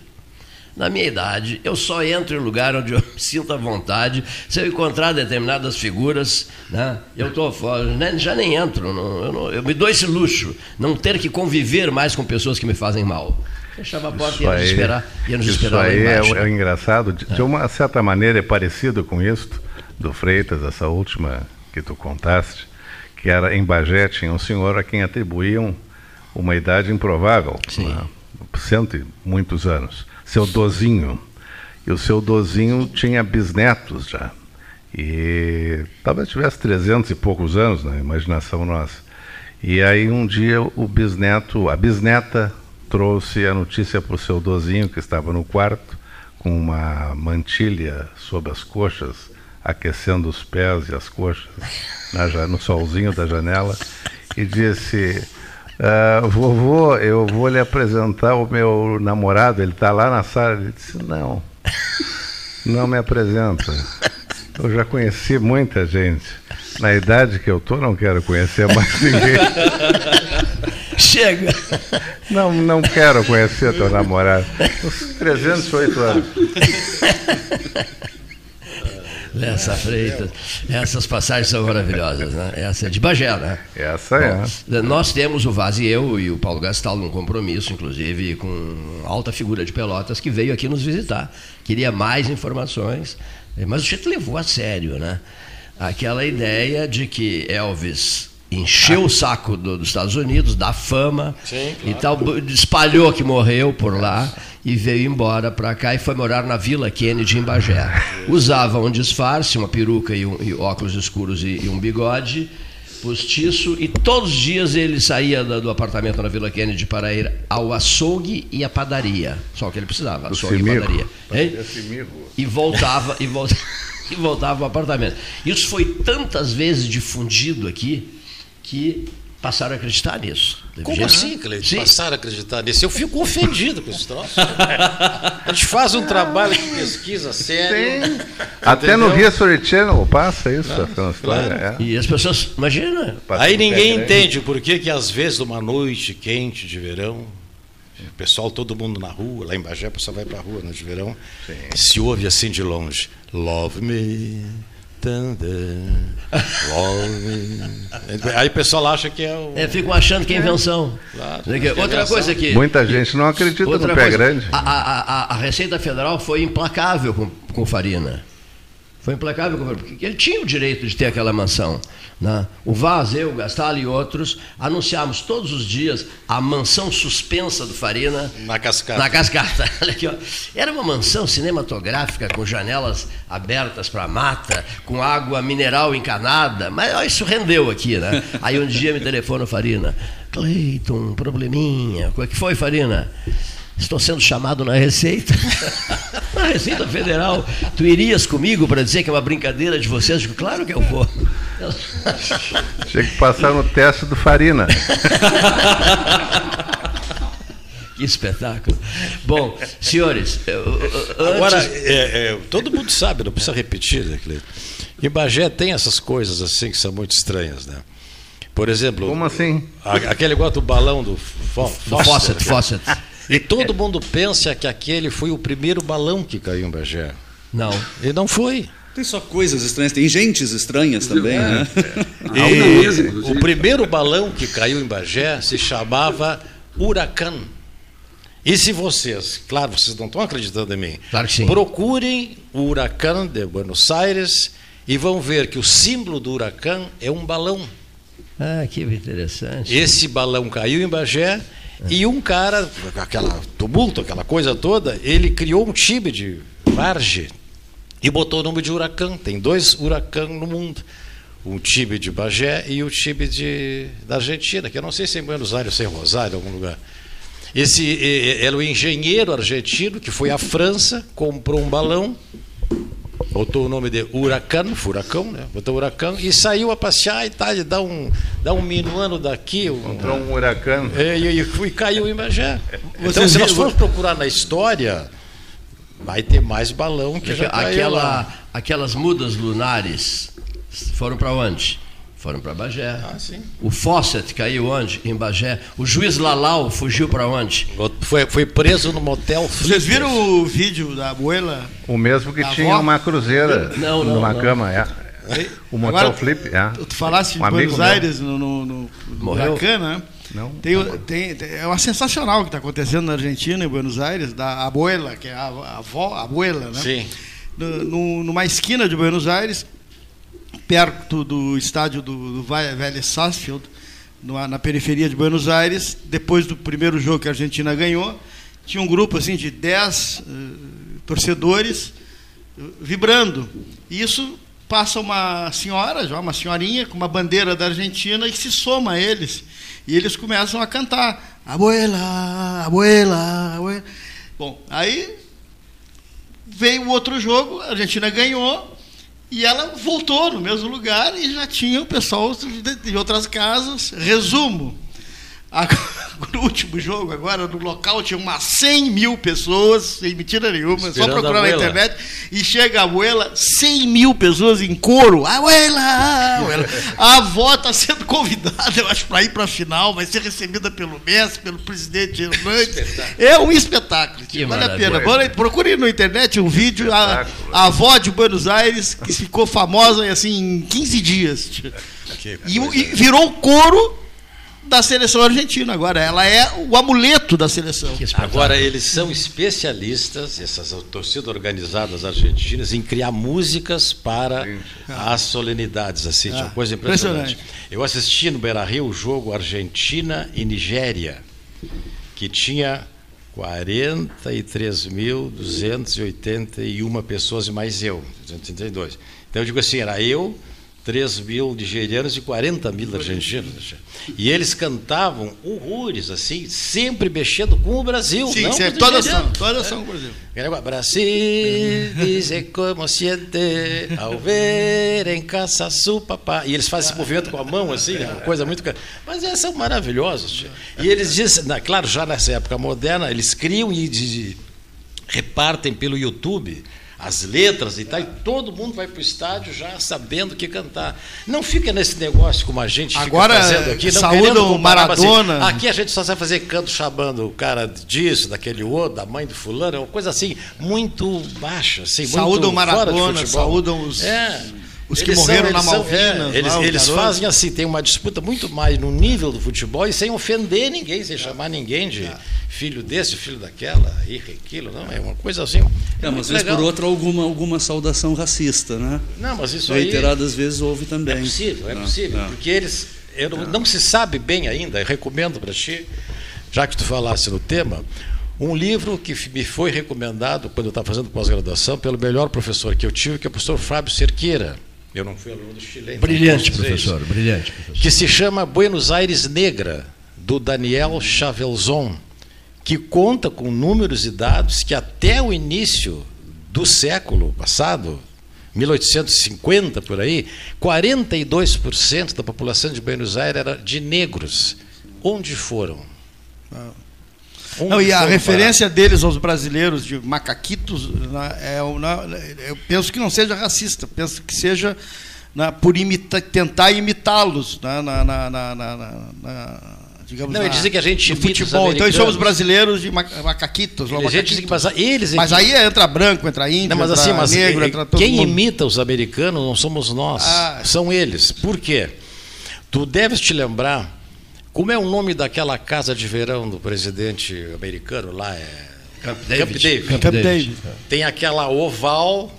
na minha idade, eu só entro em lugar onde eu <laughs> me sinto à vontade. Se eu encontrar determinadas figuras, né, eu estou fora, né, já nem entro. Não, eu, não, eu, me dou esse luxo, não ter que conviver mais com pessoas que me fazem mal. Fechava a porta e ia nos esperar. Ia nos isso esperar aí é, é, engraçado. De, de, uma certa maneira é parecido com isto do Freitas, essa última que tu contaste, que era em Bagé, tinha um senhor a quem atribuíam uma idade improvável. Sim. Né? Cento e muitos anos seu Dozinho. E o seu Dozinho tinha bisnetos já. E talvez tivesse 300 e poucos anos na imaginação nossa. E aí um dia o bisneto, a bisneta trouxe a notícia para o seu Dozinho, que estava no quarto, com uma mantilha sob as coxas, aquecendo os pés e as coxas na, no solzinho da janela, e disse: Uh, vovô, eu vou lhe apresentar o meu namorado, ele está lá na sala. Ele disse: Não, não me apresenta. Eu já conheci muita gente. Na idade que eu tô, não quero conhecer mais ninguém. <laughs> Chega! Não, não quero conhecer teu namorado. Uns 308 anos. Lessa Freitas. Essas passagens são maravilhosas, né? Essa é de Bagé, né? Essa é. Bom, nós temos o Vaz e eu e o Paulo Gastal num compromisso, inclusive, com alta figura de Pelotas, que veio aqui nos visitar. Queria mais informações, mas o jeito levou a sério, né? Aquela ideia de que Elvis encheu o saco do, dos Estados Unidos, da fama Sim, claro. e tal, espalhou que morreu por lá e veio embora para cá e foi morar na Vila Kennedy em Bagé. Usava um disfarce, uma peruca e, um, e óculos escuros e, e, um bigode postiço e todos os dias ele saía do, apartamento na Vila Kennedy para ir ao açougue e à padaria. Só o que ele precisava, açougue e padaria. E voltava e voltava <laughs> e voltava ao apartamento. Isso foi tantas vezes difundido aqui que passaram a acreditar nisso. Como assim, Cleiton? Passaram a acreditar nisso? Eu fico ofendido com esse troço. <laughs> A gente faz um trabalho de pesquisa sério. Até no History Channel passa isso. Não, claro. é. E as pessoas, imagina. Aí ninguém entende por que, que às vezes numa noite quente de verão, o pessoal, todo mundo na rua, lá em Bagé, o pessoal vai para a rua no de verão, Sim. se ouve assim de longe, Love me Aí o pessoal acha que é o. É, ficam achando que é invenção. Claro, outra é coisa que. Muita gente não acredita no pé coisa, grande. A, a, a, a, Receita Federal foi implacável com, com Farina. Foi implacável, porque ele tinha o direito de ter aquela mansão. Né? O Vaz, eu, Gastal e outros anunciamos todos os dias a mansão suspensa do Farina. Na cascata. Na cascata. <laughs> Aqui, Era uma mansão cinematográfica com janelas abertas para a mata, com água mineral encanada, mas ó, isso rendeu aqui, né? Aí um dia me telefona o Farina. Cleiton, probleminha. O que foi, Farina? Estou sendo chamado na Receita. <laughs> na Receita Federal. Tu irias comigo para dizer que é uma brincadeira de vocês? Claro que eu vou. <laughs> Tinha que passar no teste do Farina. <laughs> Que espetáculo. Bom, senhores. Antes... Agora, é, é, todo mundo sabe, não precisa repetir, né, Cleiton? Em Bagé tem essas coisas assim que são muito estranhas, né? Por exemplo. Como assim? aquele igual do balão do, do Fawcett. Fawcett. E todo mundo pensa que aquele foi o primeiro balão que caiu em Bagé. Não. E não foi. Tem só coisas estranhas, tem gentes estranhas também, é. <laughs> né? E o primeiro balão que caiu em Bagé se chamava Huracan. E se vocês, claro, vocês não estão acreditando em mim, claro que sim. procurem o Huracan de Buenos Aires e vão ver que o símbolo do Huracan é um balão. Ah, que interessante. Esse balão caiu em Bagé e um cara, aquela tumulto, aquela coisa toda, ele criou um time de Varge e botou o nome de Huracan. Tem dois Huracan no mundo. Um time de Bagé e o time de, da Argentina, que eu não sei se é em Buenos Aires ou em Rosário, em algum lugar. Esse era o engenheiro argentino que foi à França, comprou um balão botou o nome de Huracan, furacão, né? Botou Huracan e saiu a passear e tal, e dá um, dá um minuano daqui. Encontrou um Huracan. É, e, e, e, caiu em Bagé. <laughs> Então, se nós formos procurar na história, vai ter mais balão que já Aquela, Aquelas mudas lunares foram para onde? Foram para Bagé. Ah, o Fawcett caiu onde? Em Bagé. O juiz Lalau fugiu para onde? Foi, foi preso no motel. Vocês viram o vídeo da abuela? O mesmo que tinha avó? uma cruzeira não, não, numa não. cama, é. O motel Agora, flip, é. Tu falasse um de Buenos Aires no, no, no Morreu? Bacana, né? Não. Tem, tem, é uma sensacional o que está acontecendo na Argentina, em Buenos Aires, da abuela, que é a, a avó, a abuela, né? Sim. No, numa esquina de Buenos Aires, perto do estádio do, do Vélez Sarsfield, na periferia de Buenos Aires, depois do primeiro jogo que a Argentina ganhou, tinha um grupo assim de 10 uh, torcedores uh, vibrando. E isso passa uma senhora, já uma senhorinha, com uma bandeira da Argentina e se soma a eles. E eles começam a cantar: Abuela, abuela, abuela. Bom, aí veio o outro jogo, a Argentina ganhou, e ela voltou no mesmo lugar e já tinha o pessoal de outras casas. Resumo: no <laughs> último jogo, agora, no local, tinha umas 100 mil pessoas, sem mentira nenhuma, Esperando só procurar na internet, e chega a abuela, 100 mil pessoas em coro. Abuela! abuela. A avó está sendo <laughs> convidada, eu acho, para ir para a final, vai ser recebida pelo Messi, pelo presidente Hernandes. <laughs> É um espetáculo. Que vale a pena. Procure na internet um vídeo, a, a, avó de Buenos Aires, que ficou famosa assim, em 15 dias. E, e virou coro da seleção argentina agora. Ela é o amuleto da seleção. Agora, eles são especialistas, essas torcidas organizadas argentinas, em criar músicas para as solenidades. Assim, ah. coisa impressionante. impressionante. Eu assisti no Beira Rio o jogo Argentina e Nigéria, que tinha 43.281 pessoas e mais eu, 232. Então eu digo assim, era eu 3 mil nigerianos e 40 mil argentinos. E eles cantavam horrores, assim, sempre mexendo com o Brasil. Sim, não sim todas são, todas são o Brasil. Brasil, dice como siente ao ver em casa su papá. E eles fazem esse movimento com a mão, assim, uma coisa muito. Mas eles são maravilhosos. E eles dizem, claro, já nessa época moderna, eles criam e repartem pelo YouTube as letras e tal, e todo mundo vai para o estádio já sabendo o que cantar. Não fica nesse negócio como a gente Agora, fica fazendo aqui. Não saúde o Maradona. Assim, aqui a gente só sabe fazer canto chamando o cara disso, daquele outro, da mãe do fulano, é uma coisa assim, muito baixa. Assim, saúde o Maradona, saúdam os... É. Os que eles morreram são, na Malvinas. É, eles, lá, eles fazem assim, tem uma disputa muito mais no nível do futebol e sem ofender ninguém, sem é. chamar ninguém de. É filho desse, filho daquela, rico aquilo, não, é uma coisa assim. É, mas vez por outra alguma, alguma saudação racista, né? Não, mas isso Reiteradas aí, vezes houve também. É possível, é não, possível, não. porque eles. Não, não se sabe bem ainda, eu recomendo para ti, já que tu falasse no tema, um livro que me foi recomendado quando eu estava fazendo pós-graduação pelo melhor professor que eu tive, que é o professor Fábio Cerqueira. Eu não fui aluno do chileno. Brilhante, professor, brilhante. Professor. Que se chama Buenos Aires Negra, do Daniel Chavelzon que conta com números e dados que até o início do século passado, 1850 por aí, 42% da população de Buenos Aires era de negros. Onde foram? Ah. Não, e a referência deles aos brasileiros de macaquitos, né, é, eu penso que não seja racista, penso que seja né, por imita, tentar imitá-los né, na, na, na digamos, não, na, dizer que a gente futebol. Então somos brasileiros de macaquitos. Eles, macaquitos. Que, mas eles, mas aí entra branco, entra índio, não, mas entra assim, mas negro, é, entra todo Quem mundo. imita os americanos não somos nós, ah. são eles. Por quê? Tu deves te lembrar como é o nome daquela casa de verão do presidente americano lá é Camp David. Camp David. Camp David. Tem aquela oval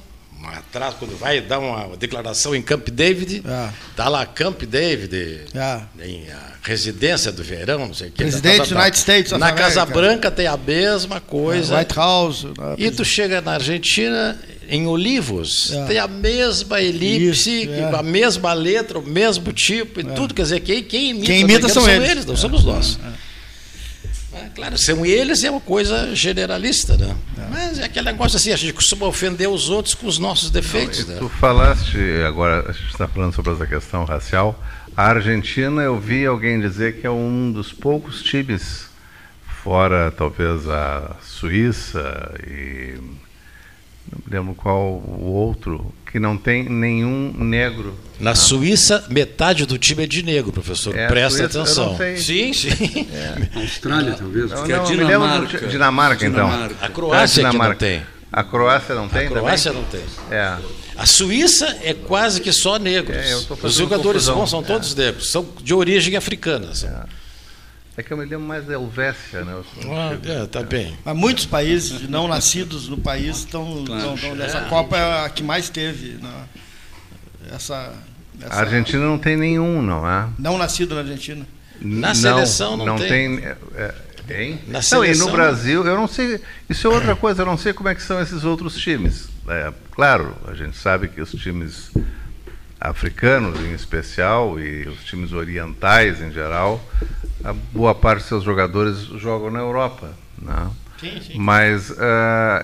atrás, quando vai dar uma declaração em Camp David, está ah. lá Camp David, ah. em a residência do verão, não sei o que. Presidente dos United States Na Casa Branca tem a mesma coisa. É, White House. E tu chega na Argentina, em Olivos, é. tem a mesma elipse, Isso, é. a mesma letra, o mesmo tipo, e é. tudo. Quer dizer, quem, quem imita, quem imita são, eles. eles. não somos nós. É. É, claro, são eles é uma coisa generalista, né? É. Mas é aquele negócio assim, a gente costuma ofender os outros com os nossos defeitos. Não, né? Tu falaste, agora a gente está falando sobre essa questão racial. A Argentina, eu vi alguém dizer que é um dos poucos times, fora talvez a Suíça e não lembro qual o outro, que não tem nenhum negro. Na Suíça, metade do time é de negro, professor. É, Presta Suíça, atenção. Sim, sim. É. Austrália, talvez. Não, não, é Dinamarca. Dinamarca, então. Dinamarca. A Croácia é, que não tem. A Croácia não tem? A Croácia também? não tem. É. A Suíça é quase que só negros. É, Os jogadores bons são todos negros, são de origem africana. É. É que eu me lembro mais da Helvécia, né? Ah, é, tá bem. Mas muitos países não nascidos no país estão, claro. nessa é. Copa é a que mais teve. Né? Essa, essa, A Argentina não tem nenhum, não é? Não nascido na Argentina. Na não, seleção não, não tem. tem é, é, Na não, e no Brasil, eu não sei. Isso é outra coisa, eu não sei como é que são esses outros times. É, claro, a gente sabe que os times africanos em especial e os times orientais em geral, a boa parte dos seus jogadores jogam na Europa. Né? Sim, sim. Mas uh,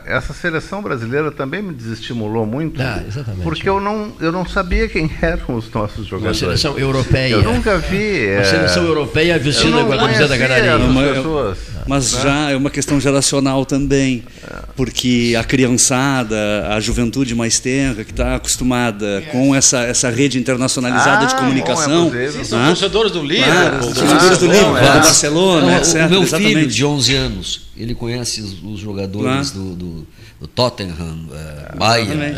essa seleção brasileira também me desestimulou muito, ah, porque eu não, eu não sabia quem <laughs> eram os nossos jogadores. Uma seleção europeia. Eu nunca vi. Uma é... seleção europeia vestida com a camisa da Canarinha. Mas já é uma questão geracional também, porque a criançada, a juventude mais tenra, que está acostumada com essa, essa rede internacionalizada ah, de comunicação. Bom, é Sim, são torcedores do Liverpool. Claro, ah, torcedores do Liverpool, é. do Barcelona, Não, etc. O meu Exatamente. filho de 11 anos, ele conhece os, os jogadores do, do, do, Tottenham, uh, Bayern.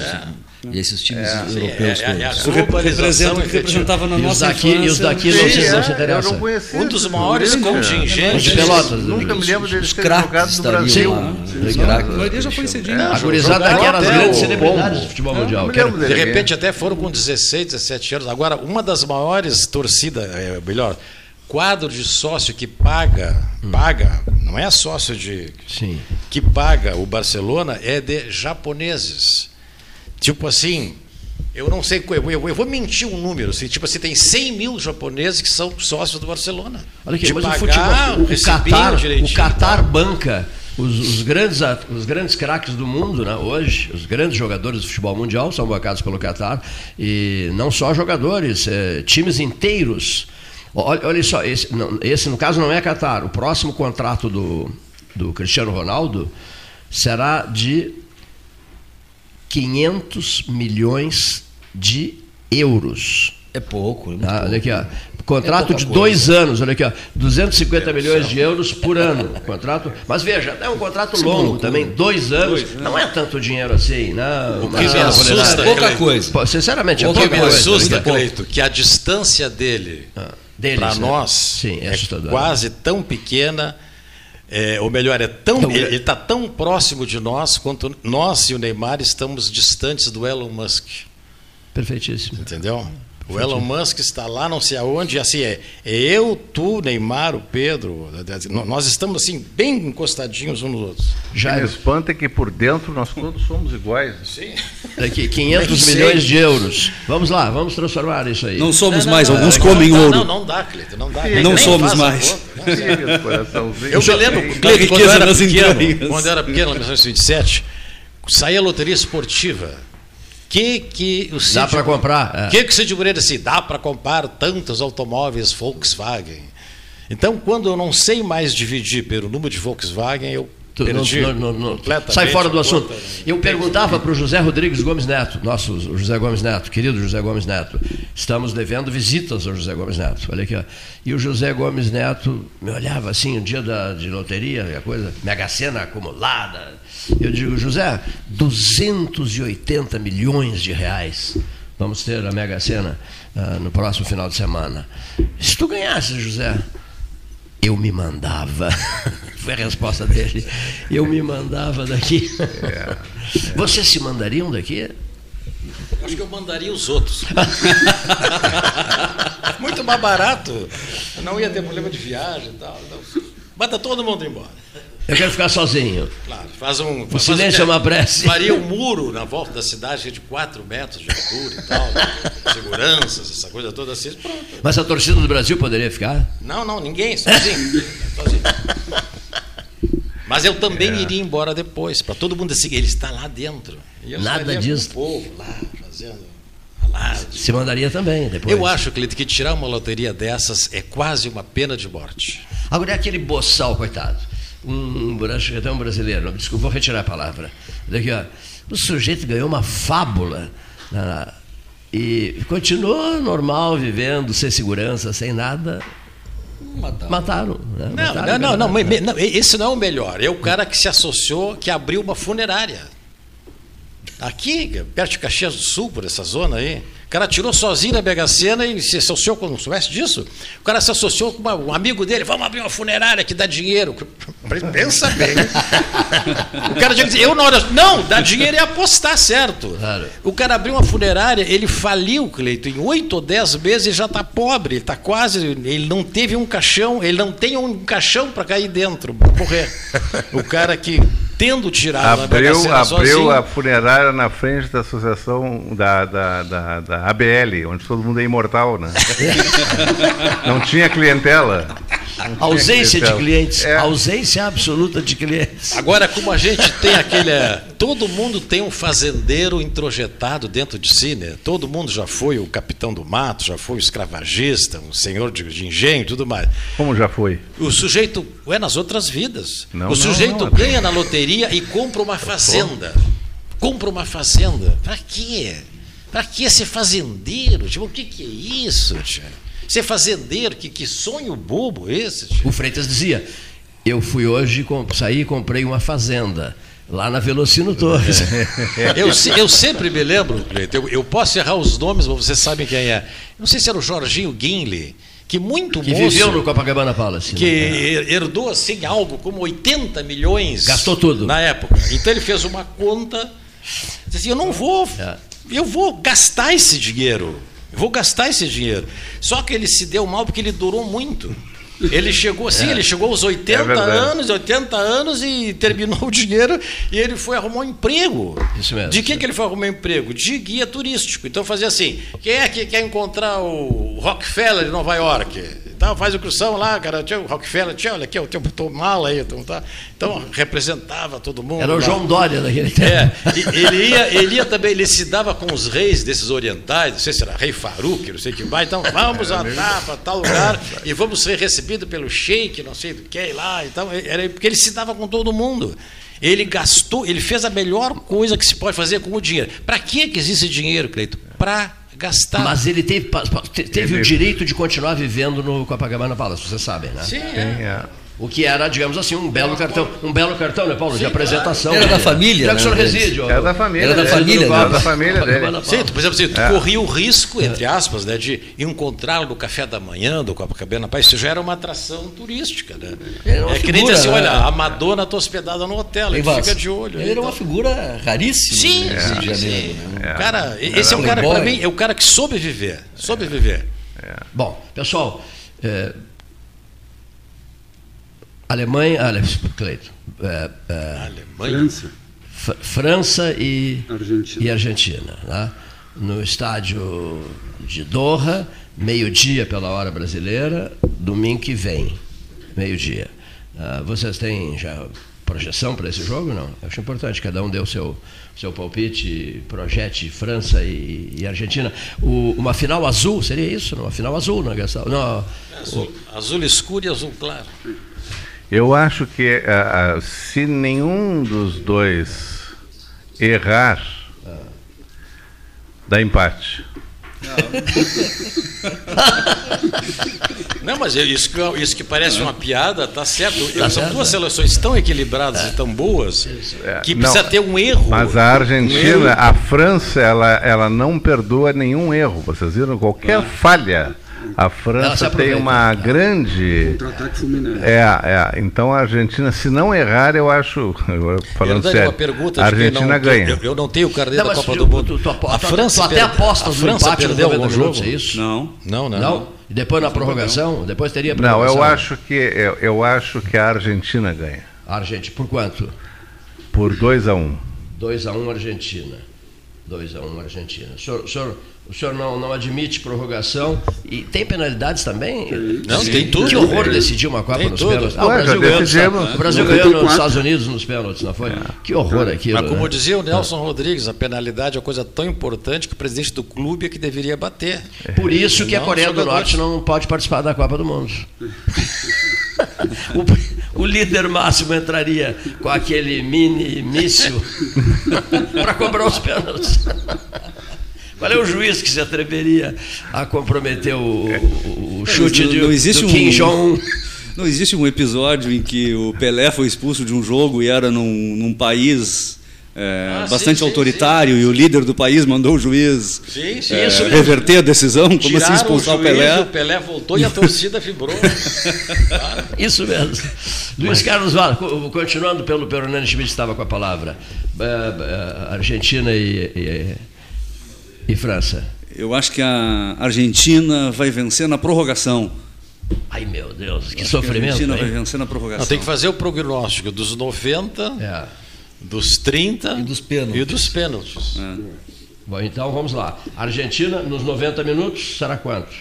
E esses times é, europeus é, é, é, todos. É, representa, que representava na nossa daqui, infância. E os daqui não se, não se interessam. Um dos maiores contingentes. De Pelotas. Nunca me lembro deles terem jogado no Brasil. A maioria já foi cedinho. A gurizada aqui era as grandes celebridades do futebol mundial. De repente até foram com 16, 17 anos. Agora, uma das maiores torcidas, melhor, quadro de sócio que paga, hum. paga, não é sócio de. Sim. que paga o Barcelona é de japoneses. Tipo assim, eu não sei, eu, eu, eu vou mentir um número, assim, tipo assim, tem 100 mil japoneses que são sócios do Barcelona. Olha aqui, de mas pagar, o futebol, o Qatar, o Qatar banca os, os, grandes, os grandes craques do mundo, né, hoje, os grandes jogadores do futebol mundial são bancados pelo Qatar, e não só jogadores, é, times inteiros. Olha, olha só, esse, não, esse no caso não é Qatar, o próximo contrato do, do Cristiano Ronaldo será de 500 milhões de euros. É pouco. É ah, olha aqui, ó. Contrato é de dois coisa. anos, olha aqui, ó, 250 é, milhões de euros por ano. Contrato, mas veja, é um contrato longo também, dois anos. Dois, não é tanto dinheiro assim, não. O que me assusta, pouca coisa. Sinceramente, o que me assusta, Cleito, que a distância dele, ah, para né? nós Sim, é, é quase tão pequena é, ou melhor, é tão, então, ele está tão próximo de nós quanto nós e o Neymar estamos distantes do Elon Musk. Perfeitíssimo. Entendeu? O Elon Musk está lá, não sei aonde, assim, é, é eu, tu, Neymar, o Pedro, nós estamos assim, bem encostadinhos uns nos outros. Já o espanta é que por dentro nós todos somos iguais. Sim. Daqui, 500 milhões de euros. Vamos lá, vamos transformar isso aí. Não somos não, mais, não, alguns não, comem não, ouro. Não, não dá, Cleiton, não dá. Sim, não somos mais. eu me lembro, Cleiton, quando eu era pequeno, quando eu era pequeno, em 1927, saía a loteria esportiva que que o Cid, dá para comprar? O é. que que o Cid Moreira disse? Dá para comprar tantos automóveis Volkswagen. Então, quando eu não sei mais dividir pelo número de Volkswagen, eu perdi não, não, Sai fora do assunto. Eu perguntava para o José Rodrigues Gomes Neto, nosso José Gomes Neto, querido José Gomes Neto, estamos devendo visitas ao José Gomes Neto. Olha aqui, ó. E o José Gomes Neto me olhava assim, um dia da, de loteria, a coisa, mega cena acumulada, eu digo, José, 280 milhões de reais vamos ter a Mega Sena uh, no próximo final de semana. Se tu ganhasse, José, eu me mandava. <laughs> Foi a resposta dele. Eu me mandava daqui. É, é. Vocês se mandariam daqui? Acho que eu mandaria os outros. Muito mais barato. Não ia ter problema de viagem e tal. Manda todo mundo embora. Eu quero ficar sozinho. Claro, faz um. O silêncio um, é uma prece. Faria um muro na volta da cidade de 4 metros de altura e tal. Né? <laughs> Seguranças, essa coisa toda assim. Pronto. Mas a torcida do Brasil poderia ficar? Não, não, ninguém, sozinho. sozinho. Mas eu também é. iria embora depois, para todo mundo assim, ele está lá dentro. Nada disso. O povo lá, fazendo. Se mandaria também depois. Eu acho, Cleiton, que tirar uma loteria dessas é quase uma pena de morte. Agora é aquele boçal, coitado um, um brasileiro, desculpa, vou retirar a palavra. Daqui, ó, O sujeito ganhou uma fábula. E continuou normal, vivendo, sem segurança, sem nada. Mataram. Mataram, né? não, Mataram, não, não, não, não, esse não é o melhor. É o cara que se associou, que abriu uma funerária. Aqui, perto de Caxias do Sul, por essa zona aí. O cara tirou sozinho da Mega Sena e se associou com. Não soubesse disso? O cara se associou com uma, um amigo dele, vamos abrir uma funerária que dá dinheiro. <laughs> Pensa bem. o cara tinha que dizer, eu na hora. Não, dá dinheiro e apostar, certo. Claro. O cara abriu uma funerária, ele faliu, Cleito, em oito ou dez meses já está pobre, está quase. Ele não teve um caixão, ele não tem um caixão para cair dentro, morrer. O cara que tendo tirado abriu, abriu sozinho. a funerária na frente da associação da, da, da, da ABL, onde todo mundo é imortal, né? <laughs> Não tinha clientela. Ausência de clientes. É. Ausência absoluta de clientes. Agora, como a gente tem aquele. É, todo mundo tem um fazendeiro introjetado dentro de si, né? Todo mundo já foi o capitão do mato, já foi o escravagista, um senhor de, de engenho e tudo mais. Como já foi? O sujeito. É nas outras vidas. Não, o sujeito não, não, ganha na loteria e compra uma fazenda. Compra uma fazenda. Para quê? Para que ser fazendeiro? Tipo, o que, que é isso, tia? Ser fazendeiro, que, que sonho bobo esse? O Freitas dizia: Eu fui hoje, saí e comprei uma fazenda. Lá na Velocino Torres. <laughs> eu, eu sempre me lembro, eu, eu posso errar os nomes, mas vocês sabem quem é. Não sei se era o Jorginho Guinle, que muito que moço, viveu no Copacabana Palace. Que né? herdou assim algo como 80 milhões. Gastou tudo. Na época. Então ele fez uma conta. Disse assim, eu não vou. É. Eu vou gastar esse dinheiro. Vou gastar esse dinheiro. Só que ele se deu mal porque ele durou muito. Ele chegou assim, é. ele chegou aos 80 é anos, 80 anos e terminou o dinheiro e ele foi arrumar um emprego. Isso mesmo. De que, que ele foi arrumar um emprego? De guia turístico. Então fazia assim: quem é que quer encontrar o Rockefeller de Nova York? Então faz a excursão lá, cara, tinha o Rockefeller, tinha, olha aqui, eu tenho mala aí, então, tá? então representava todo mundo. Era o lá. João Dória daquele tempo. É, ele ia, ele ia também, ele se dava com os reis desses orientais, não sei se era rei Faruque, não sei o que vai, então vamos andar para tal lugar e vamos ser recebidos pelo sheik, não sei do que lá, então, era porque ele se dava com todo mundo. Ele gastou, ele fez a melhor coisa que se pode fazer com o dinheiro. Para que, que existe dinheiro, Cleito? Para gastar. Mas ele teve, teve ele... o direito de continuar vivendo no Copacabana Palace, vocês sabem, né? Sim, é. O que era, digamos assim, um belo cartão, um belo cartão, né, Paulo, Sim, de apresentação. Era da família. Já que o senhor reside. Era da família. Era da família, Era da família dele. Sim, por exemplo, assim, tu é. corria o risco, entre aspas, né, de encontrá-lo no café da manhã do Copacabana Paz. Isso já era uma atração turística, né? É que nem assim, olha, né? a Madonna está hospedada no hotel, ele fica de olho. Ele era uma figura raríssima. Sim, né, sim, Janeiro, sim. Né? É. Cara, esse é um cara, para mim, é o cara que soube viver. Soube viver. Bom, pessoal. É, Alemanha, Cleito, é, é, Alemanha, França, França e Argentina, e Argentina né? no estádio de Doha, meio-dia pela hora brasileira, domingo que vem, meio-dia. Uh, vocês têm já projeção para esse jogo? Não? Acho importante, cada um dê o seu, seu palpite, projete França e, e Argentina. O, uma final azul, seria isso? Uma final azul, não, Gastão? Não, azul, o... azul escuro e azul claro. Eu acho que uh, se nenhum dos dois errar, dá empate. Não, <laughs> mas isso que, isso que parece uma piada, tá certo. Tá São duas seleções tão equilibradas é. e tão boas é. que precisa não, ter um erro. Mas a Argentina, um a França, ela, ela não perdoa nenhum erro. Vocês viram? Qualquer ah. falha a França tem uma né? grande. Contra-ataque fulminante. É, é. Então a Argentina, se não errar, eu acho. <laughs> Falando eu sério. Uma pergunta a Argentina não, ganha. Eu, eu, não tenho o carnê da Copa do Mundo. Tu, tu, a França tu até aposta no França empate perdeu algum jogo, é isso? Não. Não, não. não? E depois na prorrogação? Depois teria prorrogação? Não, eu acho que eu, eu acho que a Argentina ganha. A Argentina, por quanto? Por 2 a 1 um. 2 a 1 um, Argentina. 2 a 1 um, Argentina. O senhor, o senhor o senhor não, não admite prorrogação. E tem penalidades também? Não, Sim. tem tudo. Que horror decidir uma Copa tem nos tudo. pênaltis. Ah, o Brasil ganhou, o Brasil ganhou nos Estados Unidos nos pênaltis, não foi? É. Que horror aquilo. Mas como né? dizia o Nelson Rodrigues, a penalidade é uma coisa tão importante que o presidente do clube é que deveria bater. Por isso que a Coreia do Norte não pode participar da Copa do Mundo. <laughs> o, <laughs> o, líder máximo entraria com aquele mini míssil <laughs> para cobrar os pênaltis. Qual é o juiz que se atreveria a comprometer o, o chute não, de, não existe do Kim Jong? Não existe um episódio em que o Pelé foi expulso de um jogo e era num, num país é, ah, bastante sim, autoritário sim, sim. e o líder do país mandou o juiz é, reverter a decisão, como Tiraram assim expulsar o, juiz, o Pelé. O Pelé voltou e a torcida vibrou. <laughs> Isso mesmo. Luiz Carlos Vale, continuando pelo Hernani Schmidt estava com a palavra. É, Argentina e, e, e França. Eu acho que a Argentina vai vencer na prorrogação. Ai meu Deus, que sofrimento. Que a Argentina hein? vai vencer na prorrogação. Não, tem que fazer o prognóstico dos 90. É dos 30 e dos pênaltis. E dos pênaltis. É. Bom, então vamos lá. Argentina, nos 90 minutos, será quanto?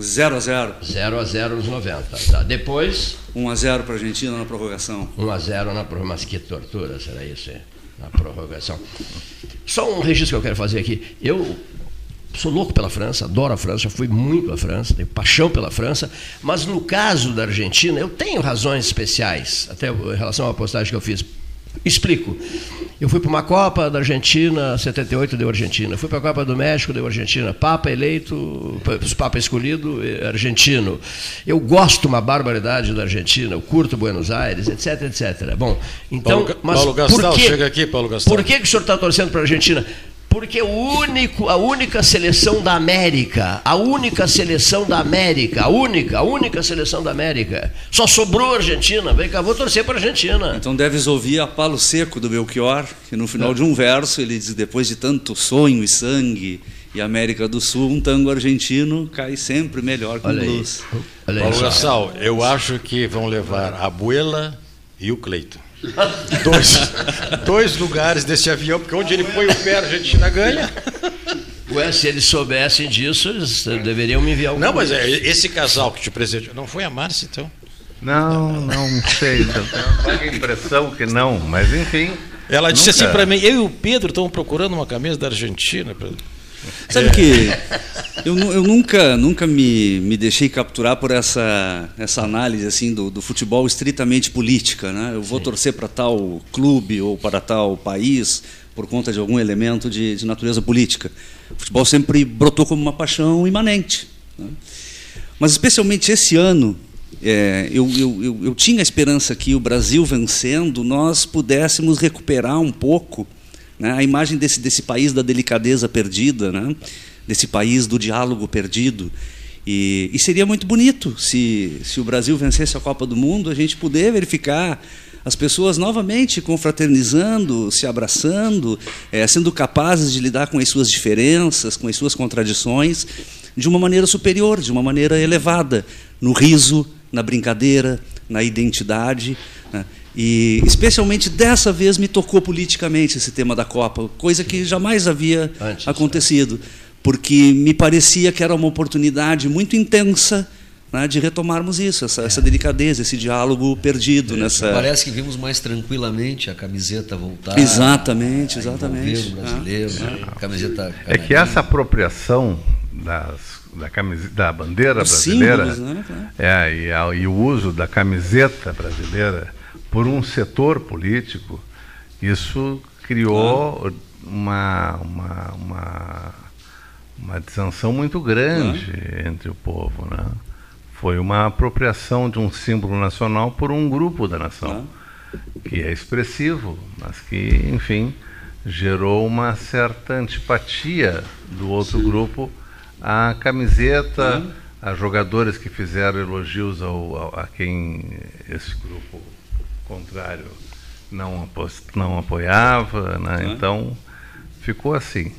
0 a 0 0 a 0 nos 90. Tá. Depois. 1 a 0 para a Argentina na prorrogação. 1 a 0 na prorrogação. Mas que tortura será isso? Hein? Na prorrogação. Só um registro que eu quero fazer aqui. Eu sou louco pela França, adoro a França, já fui muito à França, tenho paixão pela França, mas no caso da Argentina, eu tenho razões especiais, até em relação à postagem que eu fiz Explico. Eu fui para uma Copa da Argentina, 78 deu Argentina. Fui para a Copa do México, deu Argentina. Papa eleito, Papa escolhido, eh, argentino. Eu gosto uma barbaridade da Argentina, eu curto Buenos Aires, etc, etc. Bom, então, Paulo, mas Paulo Gastal, por que, chega aqui, Paulo Gastal. Por que, que o senhor está torcendo para a Argentina? Porque o único, a única seleção da América, a única seleção da América, a única, a única seleção da América, só sobrou a Argentina. Vem cá, vou torcer para a Argentina. Então deves ouvir a Palo Seco do Belchior, que no final de um verso ele diz: depois de tanto sonho e sangue e América do Sul, um tango argentino cai sempre melhor que o blues. Olha Paulo Gassal, eu acho que vão levar a Buela e o Cleito dois, dois lugares desse avião, porque onde ele põe o pé, a Argentina ganha. Ué, se eles soubessem disso, eles deveriam me enviar Não, mas é, esse casal que te presenteou. Não foi a Márcia, então? Não, não sei. <laughs> Eu tenho a impressão que não, mas enfim. Ela disse nunca... assim para mim: eu e o Pedro estamos procurando uma camisa da Argentina. Pra... Sabe que eu, eu, nunca, nunca me, me deixei capturar por essa, essa análise assim do, do futebol estritamente política. Né? Eu vou Sim. torcer para tal clube ou para tal país por conta de algum elemento de, de natureza política. O futebol sempre brotou como uma paixão imanente. Né? Mas, especialmente esse ano, é, eu, eu, eu, eu tinha a esperança que o Brasil vencendo, nós pudéssemos recuperar um pouco né? A imagem desse, desse país da delicadeza perdida, né? desse país do diálogo perdido. E, e, seria muito bonito se, se o Brasil vencesse a Copa do Mundo, a gente poder verificar as pessoas novamente confraternizando, se abraçando, é, sendo capazes de lidar com as suas diferenças, com as suas contradições, de uma maneira superior, de uma maneira elevada, no riso, na brincadeira, na identidade. Né? E especialmente dessa vez me tocou politicamente esse tema da Copa, coisa que jamais havia Antes, acontecido, porque me parecia que era uma oportunidade muito intensa né, de retomarmos isso, essa, é. essa, delicadeza, esse diálogo perdido. É, nessa... Parece que vimos mais tranquilamente a camiseta voltar. Exatamente, exatamente. O brasileiro, é. Né, camiseta é que essa apropriação das da, camiseta, da bandeira Os brasileira símbolos, né? é, e, a, e, o uso da camiseta brasileira por um setor político, isso criou uma, uma, uma, uma desanção muito grande entre o povo. Né? Foi uma apropriação de um símbolo nacional por um grupo da nação, que é expressivo, mas que, enfim, gerou uma certa antipatia do outro Sim. grupo à camiseta, a jogadores que fizeram elogios ao, ao, a quem esse grupo contrário não, não apoiava, né? então ficou assim.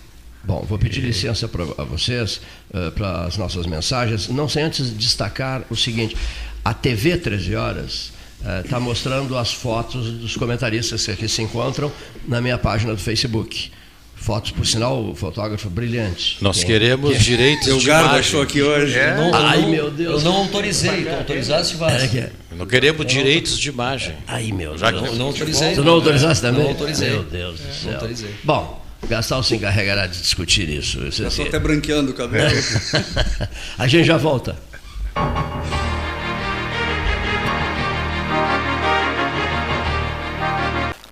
Bom, vou pedir licença para vocês, uh, para as nossas mensagens, não sem antes destacar o seguinte: a TV 13 Horas está uh, mostrando as fotos dos comentaristas que aqui se encontram na minha página do Facebook. Fotos, por sinal, o fotógrafo brilhante. Nós quem, queremos quem... direitos de imagem. achou aqui hoje. É. Não, Ai, não, meu Deus. Eu não autorizei. Tu autorizasse, vai. É, é. Não queremos direitos de imagem. Ai, meu Já Deus. Não, não autorizei. Tu não autorizasse também? Não autorizei. Meu Deus do céu. Não autorizei. Bom, Gastal se encarregará de discutir isso. Já estou até branqueando o cabelo. <laughs> A gente já volta.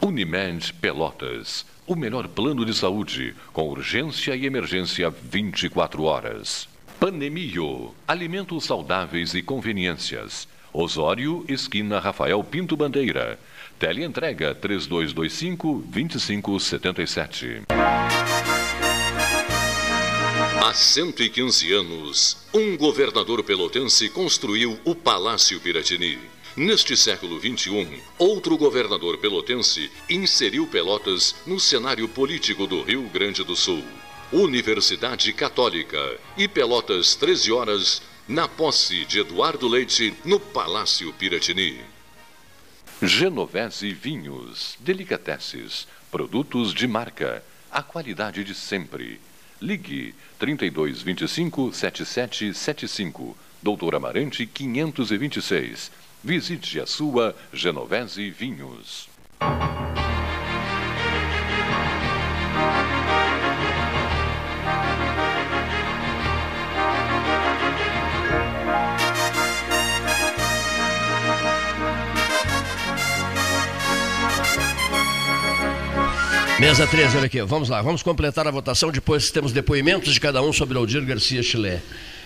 Unimed Pelotas. O melhor plano de saúde, com urgência e emergência 24 horas. Panemio. Alimentos saudáveis e conveniências. Osório, esquina Rafael Pinto Bandeira. Teleentrega 3225-2577. Há 115 anos, um governador pelotense construiu o Palácio Piratini Neste século XXI, outro governador pelotense inseriu Pelotas no cenário político do Rio Grande do Sul. Universidade Católica e Pelotas 13 horas na posse de Eduardo Leite no Palácio Piratini. Genovese Vinhos, Delicateces, produtos de marca, a qualidade de sempre. Ligue 3225 7775, Doutor Amarante 526. Visite a sua Genovese Vinhos. Mesa 13, olha aqui, vamos lá, vamos completar a votação, depois temos depoimentos de cada um sobre Aldir Garcia Chile.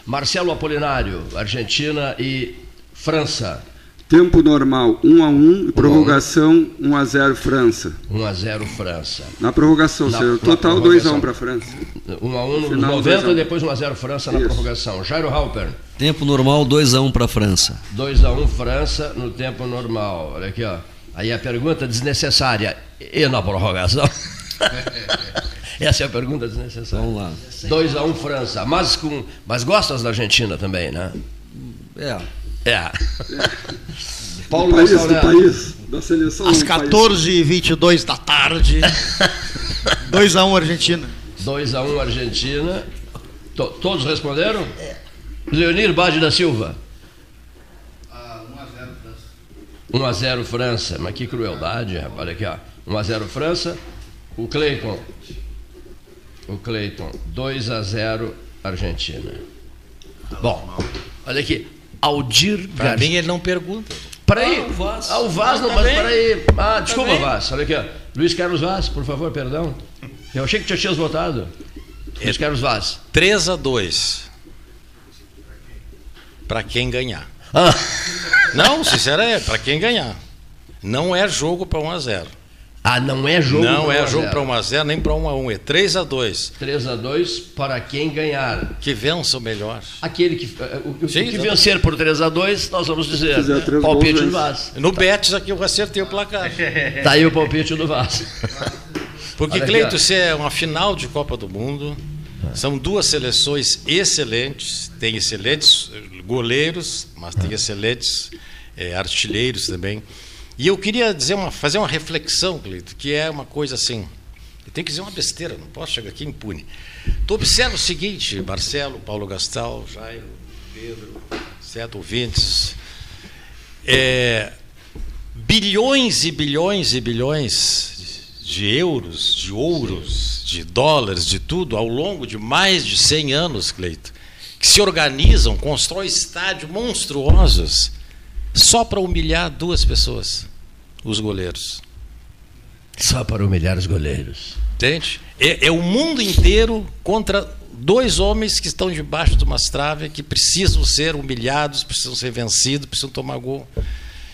Marcelo Apolinário, Argentina e França. Tempo normal 1 a 1 e prorrogação 1 a 0 França. 1 a 0 França. Na prorrogação, na, seja, total 2 a 1 para França. 1 a 1 no Final 90 e depois 1 a 0 França na Isso. prorrogação. Jairo Halper. Tempo normal 2 a 1 para França. 2 a 1 França no tempo normal. Olha aqui, ó. Aí a pergunta desnecessária e na prorrogação. <laughs> Essa é a pergunta desnecessária. Vamos lá. 2 a 1 França. Mas com mas gostas da Argentina também, né? É. É. <laughs> Paulo do país, do país, da seleção. Às 14h22 da tarde. <laughs> 2x1 um, Argentina. 2x1 um, Argentina. To, todos responderam? É. Leonir Bade da Silva. 1x0 França. 1x0 França. Mas que crueldade, rapaz. Olha aqui, ó. 1x0 França. O Cleiton. O Cleiton. 2x0 Argentina. Bom, olha aqui. Aldir Para Garcia. mim ele não pergunta. Peraí. Ah, o Vaz. Ah, o Vaz não, mas peraí. Ah, desculpa, Vaz. Olha aqui, ó. Luiz Carlos Vaz, por favor, perdão. Eu achei que já tinhas votado. Luiz Carlos Vaz. 3 a 2 Para quem ganhar. Ah. Não, sinceramente, é para quem ganhar. Não é jogo para 1 a 0 Ah, não é jogo Não é jogo para 1 a 0 nem para 1 a 1 é 3 a 2 3 a 2 para quem ganhar. Que vença o melhor. Aquele que, eh, o, Sim, que vencer por 3 a 2 nós vamos dizer. Palpite do Vasco. No Betis aqui eu acertei o placar. Está aí o palpite do Vasco. <laughs> Porque, Cleito, se é uma final de Copa do Mundo, são duas seleções excelentes, tem excelentes goleiros, mas tem excelentes é, artilheiros também. E eu queria dizer uma, fazer uma reflexão, Cleito, que é uma coisa assim. Tenho que dizer uma besteira, não posso chegar aqui impune. Tu observa o seguinte, Marcelo, Paulo Gastal, Jairo, Pedro, certo, ouvintes. É, bilhões e bilhões e bilhões de euros, de ouros, de dólares, de tudo, ao longo de mais de 100 anos, Cleito, que se organizam, constroem estádios monstruosos só para humilhar duas pessoas, os goleiros. Só para humilhar os goleiros. Entende? É, é o mundo inteiro contra dois homens que estão debaixo de uma trave que precisam ser humilhados, precisam ser vencidos, precisam tomar gol.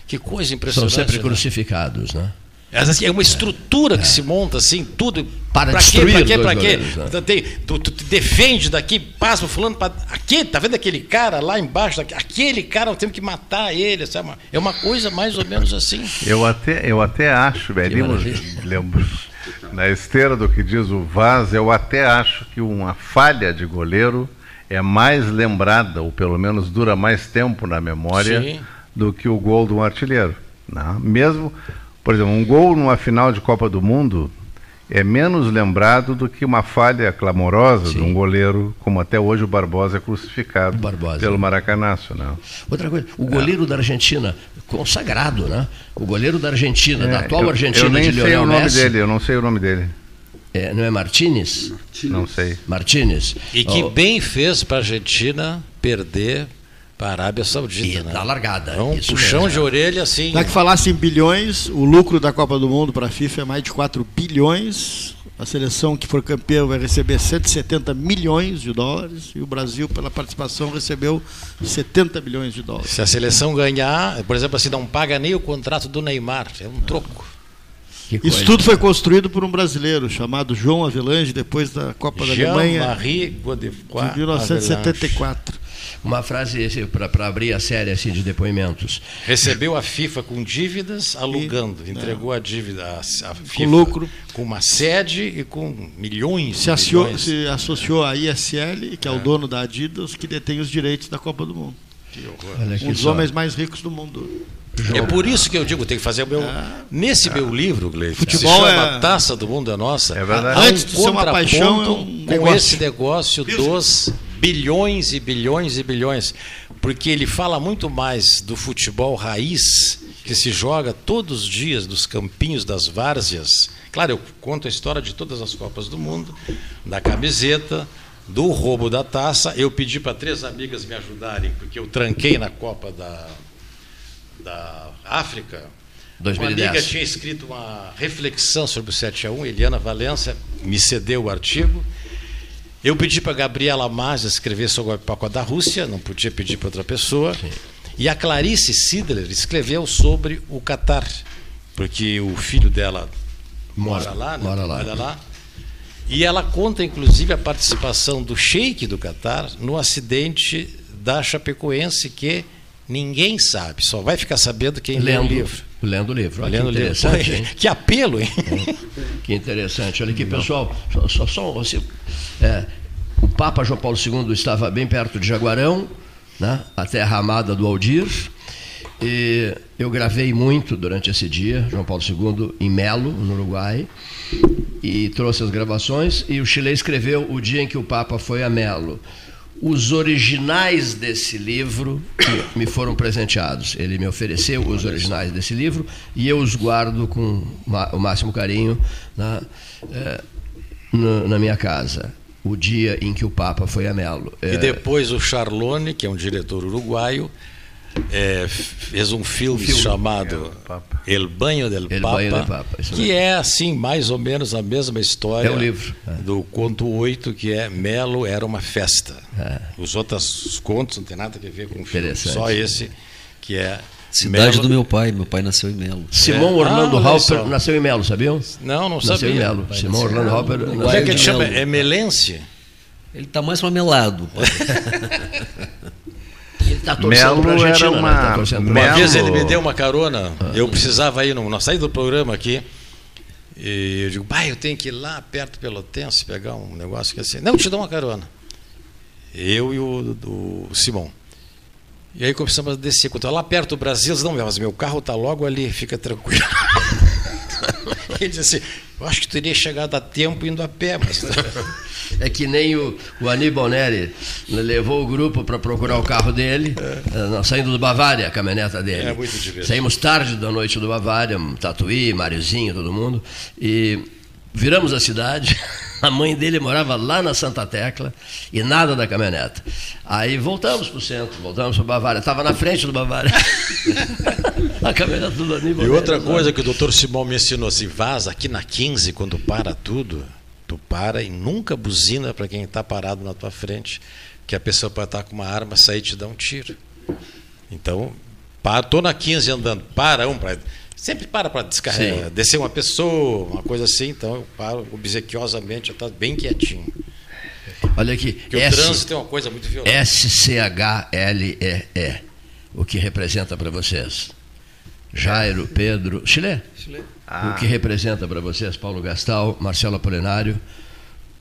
Que coisa impressionante. São sempre né? crucificados, né? É uma estrutura que se monta assim, tudo. Para pra destruir quê? Pra quê? Pra quê? Né? Tem, tu, tu, defende daqui, passa o fulano para. Aqui, tá vendo aquele cara lá embaixo? Aquele cara, temos que matar ele. Sabe? É uma coisa mais ou menos assim. Eu até, eu até acho, velho, lembro, na esteira do que diz o Vaz, eu até acho que uma falha de goleiro é mais lembrada, ou pelo menos dura mais tempo na memória, Sim. do que o gol de um artilheiro. Não? Né? Mesmo por exemplo, um gol numa final de Copa do Mundo é menos lembrado do que uma falha clamorosa Sim. de um goleiro, como até hoje o Barbosa é crucificado Barbosa. pelo Maracanaço. Né? Outra coisa, o goleiro é. da Argentina, consagrado, né? O goleiro da Argentina, é, da atual eu, Argentina eu nem de sei o nome Messi, dele, eu não sei o nome dele. É, não é Martinez? Não sei. Martinez. E que oh. bem fez para a Argentina perder para a Arábia Saudita. E né? largada. Então, um puxão mesmo. de orelha assim. Já que falasse em bilhões, o lucro da Copa do Mundo para a FIFA é mais de 4 bilhões. A seleção que for campeã vai receber 170 milhões de dólares e o Brasil, pela participação, recebeu 70 milhões de dólares. Se a seleção ganhar, por exemplo, assim, não paga nem o contrato do Neymar, é um troco. Isso tudo foi construído por um brasileiro chamado João Avelange, depois da Copa Jean da Alemanha. Marie Godefroy de 1974 uma frase para abrir a série assim, de depoimentos. Recebeu a FIFA com dívidas, alugando, e, entregou a dívida à FIFA com lucro, com uma sede e com milhões. Se, milhões. se associou à ISL, que é, é, o dono da Adidas, que detém os direitos da Copa do Mundo. Um dos homens mais ricos do mundo. É por isso que eu digo, tem que fazer o meu. É. Nesse meu livro, Gleito, futebol se chama é... Taça do Mundo é Nossa. É verdade. Antes de ser uma paixão, é um com negócio. esse negócio dos bilhões e bilhões e bilhões, porque ele fala muito mais do futebol raiz que se joga todos os dias nos campinhos das várzeas. Claro, eu conto a história de todas as Copas do Mundo, da camiseta, do roubo da taça. Eu pedi para três amigas me ajudarem, porque eu tranquei na Copa da, da África. 2010. Uma amiga tinha escrito uma reflexão sobre o 7 a 1 Eliana Valença me cedeu o artigo. Eu pedi para Gabriela Mazza escrever sobre a Copa da Rússia, não podia pedir para outra pessoa. Sim. E a Clarice Sidler escreveu sobre o Catar, porque o filho dela mora, mora lá, né? mora lá. Mora lá. E ela conta, inclusive, a participação do sheik do Catar no acidente da Chapecoense, que ninguém sabe, só vai ficar sabendo quem lê o livro. Lendo o livro. Olha Lendo que interessante, livro. <laughs> Que apelo, hein? É, que interessante. Olha aqui, pessoal, só, só, só assim, é, o Papa João Paulo II estava bem perto de Jaguarão, né, a terra amada do Aldir, e eu gravei muito durante esse dia, João Paulo II, em Melo, no Uruguai, e trouxe as gravações, e o Chile escreveu o dia em que o Papa foi a Melo os originais desse livro me foram presenteados. Ele me ofereceu os originais desse livro e eu os guardo com o máximo carinho na, é, na minha casa. O dia em que o Papa foi a Melo. E depois o Charlone, que é um diretor uruguaio, é, fez um filme, filme chamado é, El Banho del El Papa, Banho del Papa que é assim mais ou menos a mesma história é um livro, é. do conto 8, que é Melo era uma festa. É. Os outros contos não tem nada a ver com o filme, só esse que é Cidade Melo. do meu pai, meu pai nasceu em Melo. Simão é. Orlando ah, Halper nasceu em Melo, sabiam? Não, não nasceu sabia. Nasceu em Melo. Simão Orlando Halper. Como é que ele chama? É melense? Ele está mais para <laughs> melado. ele está torcendo para a Argentina. Né? Uma, né? tá uma vez ele me deu uma carona, ah. eu precisava ir, no, nós saímos do programa aqui, e eu digo, pai, eu tenho que ir lá perto do Pelotense pegar um negócio que é assim. Não, te dou uma carona. Eu e o, o Simão. E aí começamos a descer. Quando lá perto do Brasil, eles não, mas meu carro está logo ali, fica tranquilo. <laughs> <laughs> Ele disse assim, eu acho que teria chegado a tempo indo a pé, mas. <laughs> É que nem o, o Aníbal Neri levou o grupo para procurar o carro dele, é. saindo do Bavária, a caminhoneta dele. É muito. Saímos tarde da noite do Bavária, Tatuí, Mariozinho, todo mundo, e viramos a cidade. <laughs> A mãe dele morava lá na Santa Tecla e nada da caminhonete. Aí voltamos para o centro, voltamos para o Bavária. Estava na frente do Bavária. <laughs> a caminhonete do Aníbal. E outra coisa que o doutor Simão me ensinou assim: vaza aqui na 15, quando para tudo, tu para e nunca buzina para quem está parado na tua frente, que a pessoa pode estar com uma arma, sair e te dar um tiro. Então, estou na 15 andando, para um, para Sempre para para descarregar, Sim. descer uma pessoa, uma coisa assim, então eu paro obsequiosamente, eu estou bem quietinho. Olha aqui. Porque S, o trânsito é uma coisa muito violenta. S-C-H-L-E-E. O que representa para vocês? Jairo, Pedro. Chile? Chile. Ah. O que representa para vocês, Paulo Gastal, Marcelo Apolinário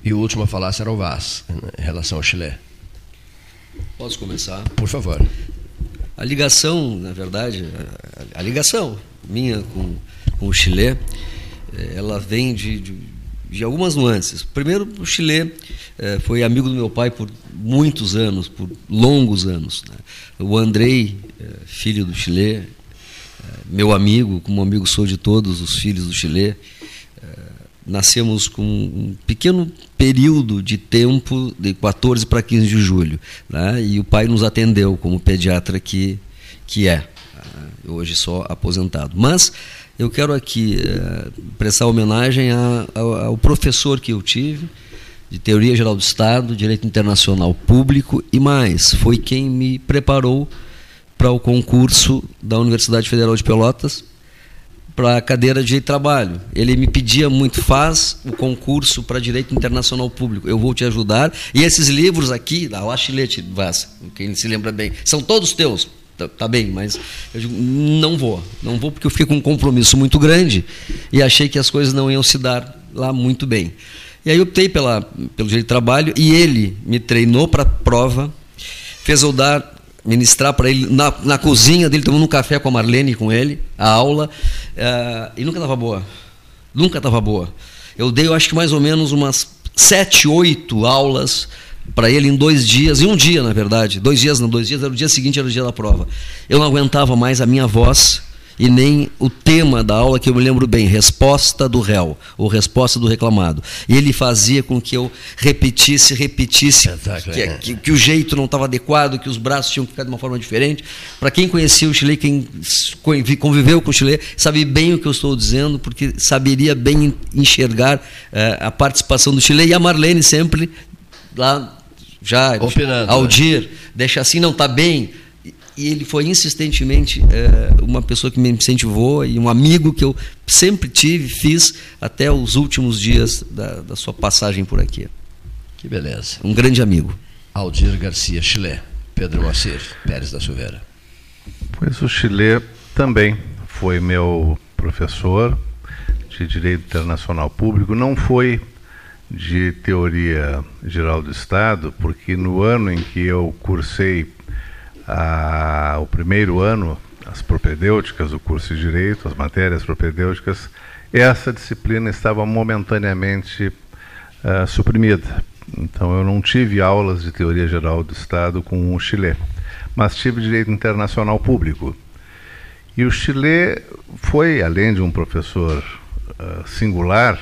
e o último a falar será o Vaz, em relação ao Chile. Posso começar? Por favor. A ligação, na verdade, a, a ligação minha com, com o Chile, eh, ela vem de, de, de algumas nuances. Primeiro, o Chile é, foi amigo do meu pai por muitos anos, por longos anos. Né? O Andrei, é, filho do Chile, meu amigo, como amigo sou de todos os filhos do Chile, nascemos com um pequeno período de tempo de 14 para 15 de julho. Né? E o pai nos atendeu como pediatra que, que é hoje só aposentado. Mas eu quero aqui é, prestar homenagem a, a, ao professor que eu tive, de Teoria Geral do Estado, Direito Internacional Público e mais, foi quem me preparou para o concurso da Universidade Federal de Pelotas para a cadeira de trabalho. Ele me pedia muito, faz o concurso para Direito Internacional Público, eu vou te ajudar. E esses livros aqui, da Lachilete Vaz, quem se lembra bem, são todos teus tá, tá, bem, mas eu digo, não vou, não vou porque eu fiquei com um compromisso muito grande e achei que as coisas não iam se dar lá muito bem. E aí optei pela, pelo jeito de trabalho e ele me treinou para a prova, fez eu dar, ministrar para ele na, na cozinha dele, tomando um café com a Marlene com ele, a aula, uh, e nunca estava boa. Nunca estava boa. Eu dei, eu acho que mais ou menos umas sete, oito aulas para ele em dois dias, em um dia, na verdade, dois dias não, dois dias, era o dia seguinte, era o dia da prova. Eu não aguentava mais a minha voz e nem o tema da aula que eu me lembro bem, resposta do réu, ou resposta do reclamado. E ele fazia com que eu repetisse, repetisse, que, é. que, que, o jeito não estava adequado, que os braços tinham que ficar de uma forma diferente. Para quem conhecia o Chile, quem conviveu com o Chile, sabe bem o que eu estou dizendo, porque saberia bem enxergar uh, a participação do Chile. E a Marlene sempre lá já Opinando, Aldir, né? deixa assim, não está bem. E ele foi insistentemente é, uma pessoa que me incentivou e um amigo que eu sempre tive, fiz até os últimos dias da, da sua passagem por aqui. Que beleza. Um grande amigo. Aldir Garcia, Chile. Pedro Moacir Pérez da Silveira. Pois o Chile também foi meu professor de Direito Internacional Público. Não foi de Teoria Geral do Estado, porque no ano em que eu cursei a, o primeiro ano, as propedêuticas, o curso de Direito, as matérias propedêuticas, essa disciplina estava momentaneamente uh, suprimida. Então eu não tive aulas de Teoria Geral do Estado com o Chile, mas tive Direito Internacional Público. E o Chile foi, além de um professor uh, singular,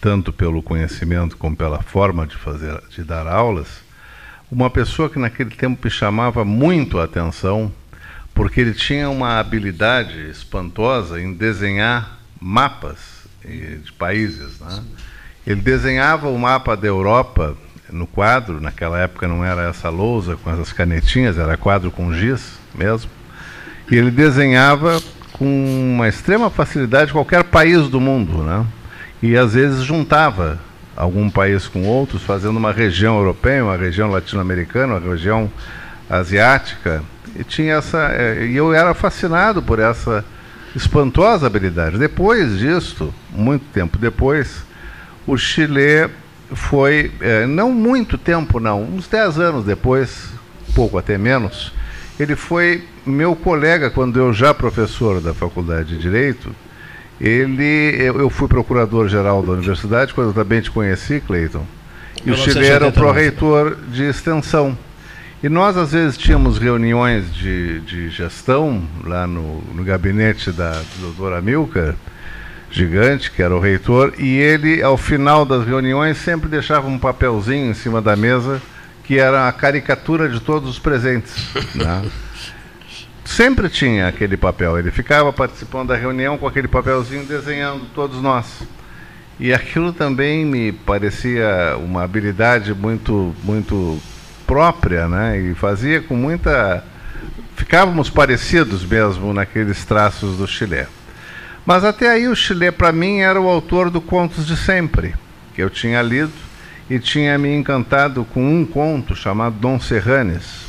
tanto pelo conhecimento como pela forma de fazer, de dar aulas, uma pessoa que naquele tempo chamava muito a atenção, porque ele tinha uma habilidade espantosa em desenhar mapas de países. Né? Ele desenhava o mapa da Europa no quadro, naquela época não era essa lousa com essas canetinhas, era quadro com giz mesmo. E ele desenhava com uma extrema facilidade qualquer país do mundo, né? E às vezes juntava algum país com outros, fazendo uma região europeia, uma região latino-americana, uma região asiática. E tinha essa, eh, e eu era fascinado por essa espantosa habilidade. Depois disso, muito tempo depois, o Chile foi, é, não muito tempo não, uns 10 anos depois, pouco até menos, ele foi meu colega quando eu já professor da Faculdade de Direito, ele, eu fui procurador-geral da universidade, quando eu também te conheci, Cleiton, e o Chile era o pró-reitor de extensão. E nós, às vezes, tínhamos reuniões de, de gestão lá no, no gabinete da doutora Milka, gigante, que era o reitor, e ele, ao final das reuniões, sempre deixava um papelzinho em cima da mesa que era a caricatura de todos os presentes. Né? <laughs> sempre tinha aquele papel, ele ficava participando da reunião com aquele papelzinho desenhando todos nós. E aquilo também me parecia uma habilidade muito, muito própria, né? E fazia com muita. Ficávamos parecidos mesmo naqueles traços do Chile. Mas até aí o Chile, para mim, era o autor do Contos de Sempre, que eu tinha lido e tinha me encantado com um conto chamado Dom Serranes.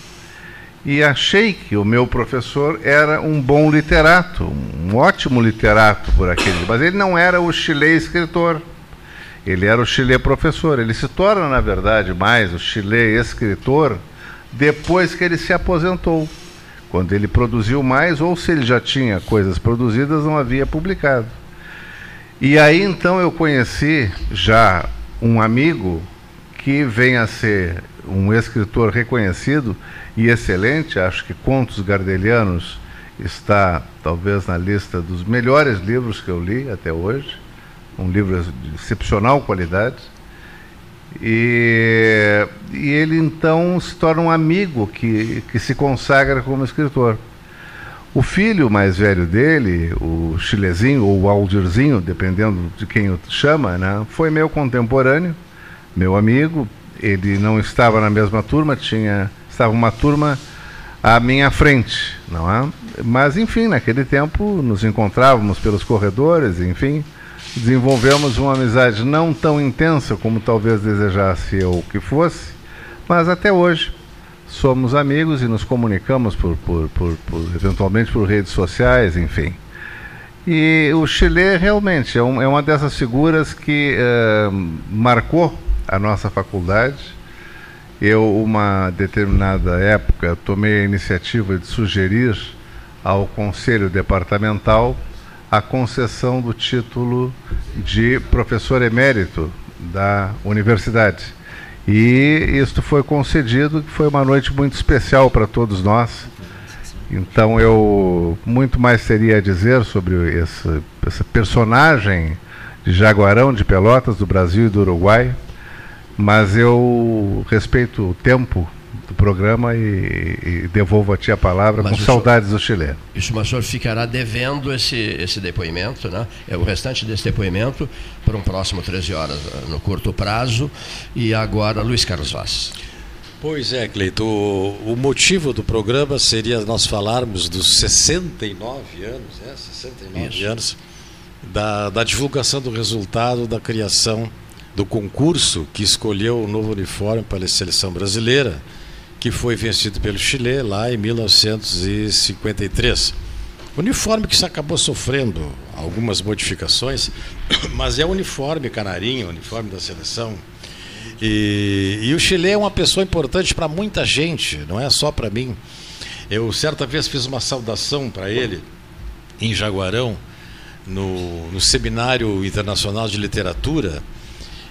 E achei que o meu professor era um bom literato, um ótimo literato por aquele. Mas ele não era o Chile escritor. Ele era o Chile professor. Ele se torna, na verdade, mais o Chile escritor depois que ele se aposentou. Quando ele produziu mais, ou se ele já tinha coisas produzidas, não havia publicado. E aí então eu conheci já um amigo que vem a ser um escritor reconhecido e excelente, acho que Contos Gardelianos está talvez na lista dos melhores livros que eu li até hoje um livro de excepcional qualidade. E, e ele então se torna um amigo que, que se consagra como escritor. O filho mais velho dele, o Chilezinho ou o Aldirzinho, dependendo de quem o chama, né, foi meu contemporâneo, meu amigo. Ele não estava na mesma turma, tinha estava uma turma à minha frente, não é? Mas enfim, naquele tempo nos encontrávamos pelos corredores, enfim, desenvolvemos uma amizade não tão intensa como talvez desejasse eu que fosse, mas até hoje somos amigos e nos comunicamos por, por, por, por eventualmente por redes sociais, enfim. E o Chile realmente é, um, é uma dessas figuras que eh, marcou a nossa faculdade. Eu, uma determinada época, tomei a iniciativa de sugerir ao Conselho Departamental a concessão do título de professor emérito da universidade. E isto foi concedido, que foi uma noite muito especial para todos nós. Então eu muito mais teria a dizer sobre esse, esse personagem de Jaguarão de Pelotas, do Brasil e do Uruguai, mas eu respeito o tempo do programa e, e devolvo a ti a palavra Mas com saudades senhor, do Chile. Isso, mas o senhor ficará devendo esse, esse depoimento, né? é o restante desse depoimento, para um próximo 13 horas, no curto prazo. E agora, Luiz Carlos Vaz. Pois é, Cleito, o, o, motivo do programa seria nós falarmos dos 69 anos, é, 69 Isso. anos, da, da divulgação do resultado da criação do concurso que escolheu o novo uniforme para a seleção brasileira que foi vencido pelo Chile lá em 1953. Uniforme que se acabou sofrendo algumas modificações, <coughs> mas é o uniforme canarinho, uniforme da seleção. E, e o Chile é uma pessoa importante para muita gente, não é só para mim. Eu certa vez fiz uma saudação para ele em Jaguarão, no, no Seminário Internacional de Literatura,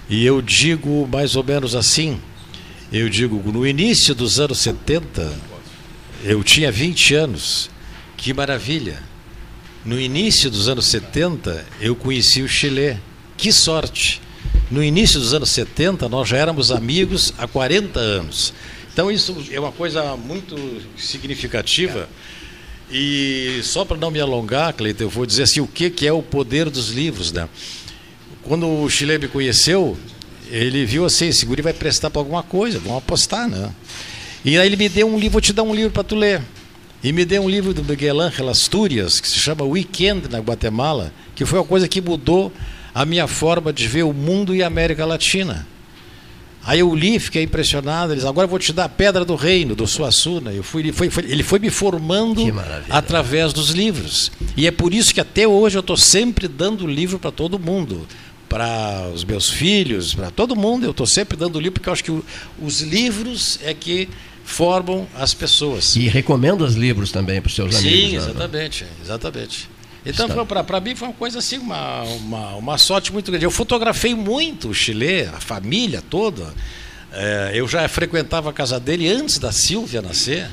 e eu digo mais ou menos assim: eu digo, no início dos anos 70, eu tinha 20 anos. Que maravilha! No início dos anos 70, eu conheci o Chile. Que sorte! No início dos anos 70, nós já éramos amigos há 40 anos. Então, isso é uma coisa muito significativa. E só para não me alongar, Cleiton, eu vou dizer assim: o que, que é o poder dos livros. Né? Quando o Chile me conheceu, ele viu assim, esse guri vai prestar para alguma coisa, vamos apostar, né? E aí ele me deu um livro, vou te dar um livro para tu ler. e me deu um livro do Miguel Ángel Asturias, que se chama Weekend na Guatemala, que foi uma coisa que mudou a minha forma de ver o mundo e a América Latina. Aí eu li, fiquei impressionado. Eles agora eu vou te dar a Pedra do Reino, do Suassuna. Eu fui, foi, foi, ele foi me formando através dos livros. E é por isso que até hoje eu estou sempre dando livro para todo mundo. Para os meus filhos, para todo mundo, eu estou sempre dando livro, porque eu acho que o, os livros é que formam as pessoas. E recomenda os livros também para os seus Sim, amigos. Sim, né? exatamente, exatamente. Então, para mim, foi uma coisa assim, uma, uma, uma, sorte muito grande. Eu fotografei muito o Chile, a família toda. É, eu já frequentava a casa dele antes da Silvia nascer,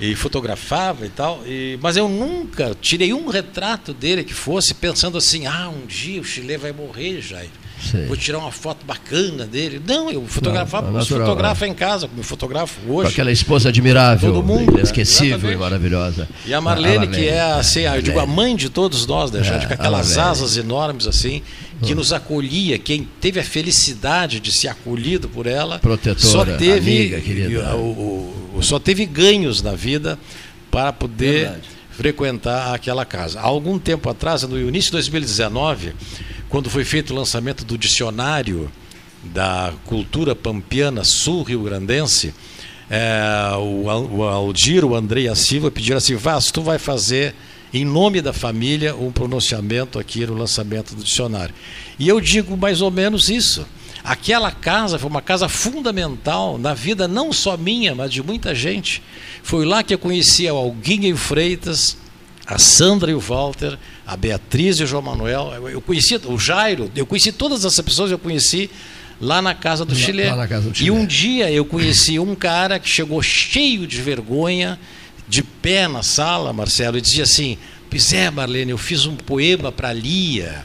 e fotografava e tal. E, mas eu nunca tirei um retrato dele que fosse pensando assim: ah, um dia o Chile vai morrer, Jair. Sim. Vou tirar uma foto bacana dele. Não, eu fotografava, não, fotografa é. em casa, como eu fotografo hoje. Com aquela esposa admirável, todo mundo, inesquecível e maravilhosa. E a Marlene, a Marlene que é assim, eu digo, a mãe de todos nós, né, é, com aquelas asas enormes assim, que nos acolhia, quem teve a felicidade de ser acolhido por ela, protetora, só teve, amiga. O, o, só teve ganhos na vida para poder Verdade. frequentar aquela casa. Há algum tempo atrás, no início de 2019, quando foi feito o lançamento do dicionário da cultura pampiana sul-rio-grandense, é, o, o Aldir, o Andrei a Silva pediram assim, Vaz, tu vai fazer em nome da família um pronunciamento aqui no lançamento do dicionário. E eu digo mais ou menos isso. Aquela casa foi uma casa fundamental na vida não só minha, mas de muita gente. Foi lá que eu conheci o Alguinho Freitas, a Sandra e o Walter, a Beatriz e o João Manuel. Eu conheci o Jairo, eu conheci todas essas pessoas, eu conheci lá na casa do Chile. E um dia eu conheci um cara que chegou cheio de vergonha, de pé na sala, Marcelo, e dizia assim: Pois é, Marlene, eu fiz um poema para Lia.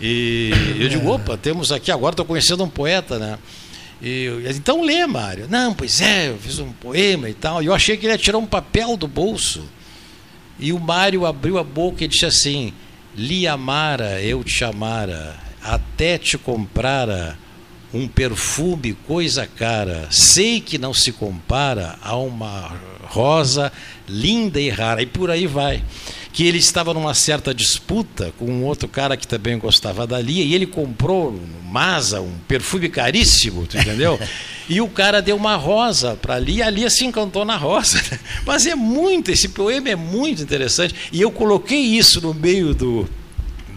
E <coughs> eu digo: opa, temos aqui, agora estou conhecendo um poeta, né? E, então lê, Mário. Não, pois é, eu fiz um poema e tal. E eu achei que ele ia tirar um papel do bolso. E o Mário abriu a boca e disse assim: Lhe amara, eu te amara, até te comprara um perfume coisa cara. Sei que não se compara a uma rosa linda e rara. E por aí vai. Que ele estava numa certa disputa com um outro cara que também gostava da Lia, e ele comprou no Masa um perfume caríssimo, tu entendeu? <laughs> e o cara deu uma rosa para a Lia, a Lia se encantou na rosa. <laughs> Mas é muito, esse poema é muito interessante. E eu coloquei isso no meio do,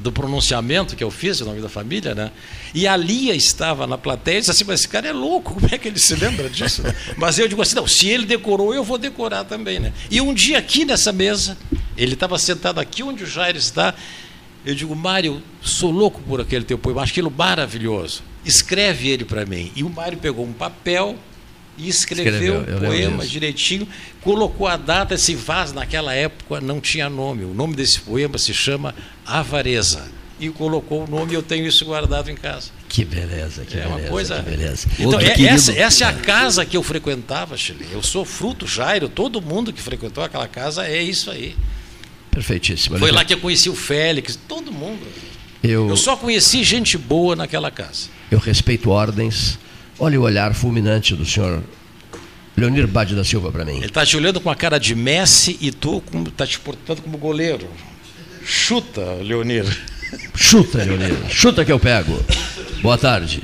do pronunciamento que eu fiz, o nome da família, né? E a Lia estava na plateia e disse assim, mas esse cara é louco, <laughs> como é que ele se lembra disso? mas eu digo assim, não, se ele decorou, eu vou decorar também, né? E um dia aqui nessa mesa, ele estava sentado aqui onde o Jair está, eu digo, Mário, sou louco por aquele teu poema, acho aquilo maravilhoso. Escreve ele para mim. E o Mário pegou um papel e escreveu, escreveu o poema direitinho, colocou a data, esse vaso naquela época não tinha nome. O nome desse poema se chama Avareza. E colocou o nome, eu tenho isso guardado em casa. Que beleza, que é beleza. Uma coisa... Beleza. Então, é, essa, essa, é a casa que eu frequentava, Chile. Eu sou fruto, Jairo, todo mundo que frequentou aquela casa é isso aí. Perfeitíssimo. Foi lá que eu conheci o Félix, todo mundo. Eu, eu só conheci gente boa naquela casa. Eu respeito ordens, Olha o olhar fulminante do senhor Leonir Bade da Silva para mim. Ele está te olhando com a cara de Messi e tu está te portando como goleiro. Chuta, Leonir. Chuta, Leonir. Chuta que eu pego. Boa tarde.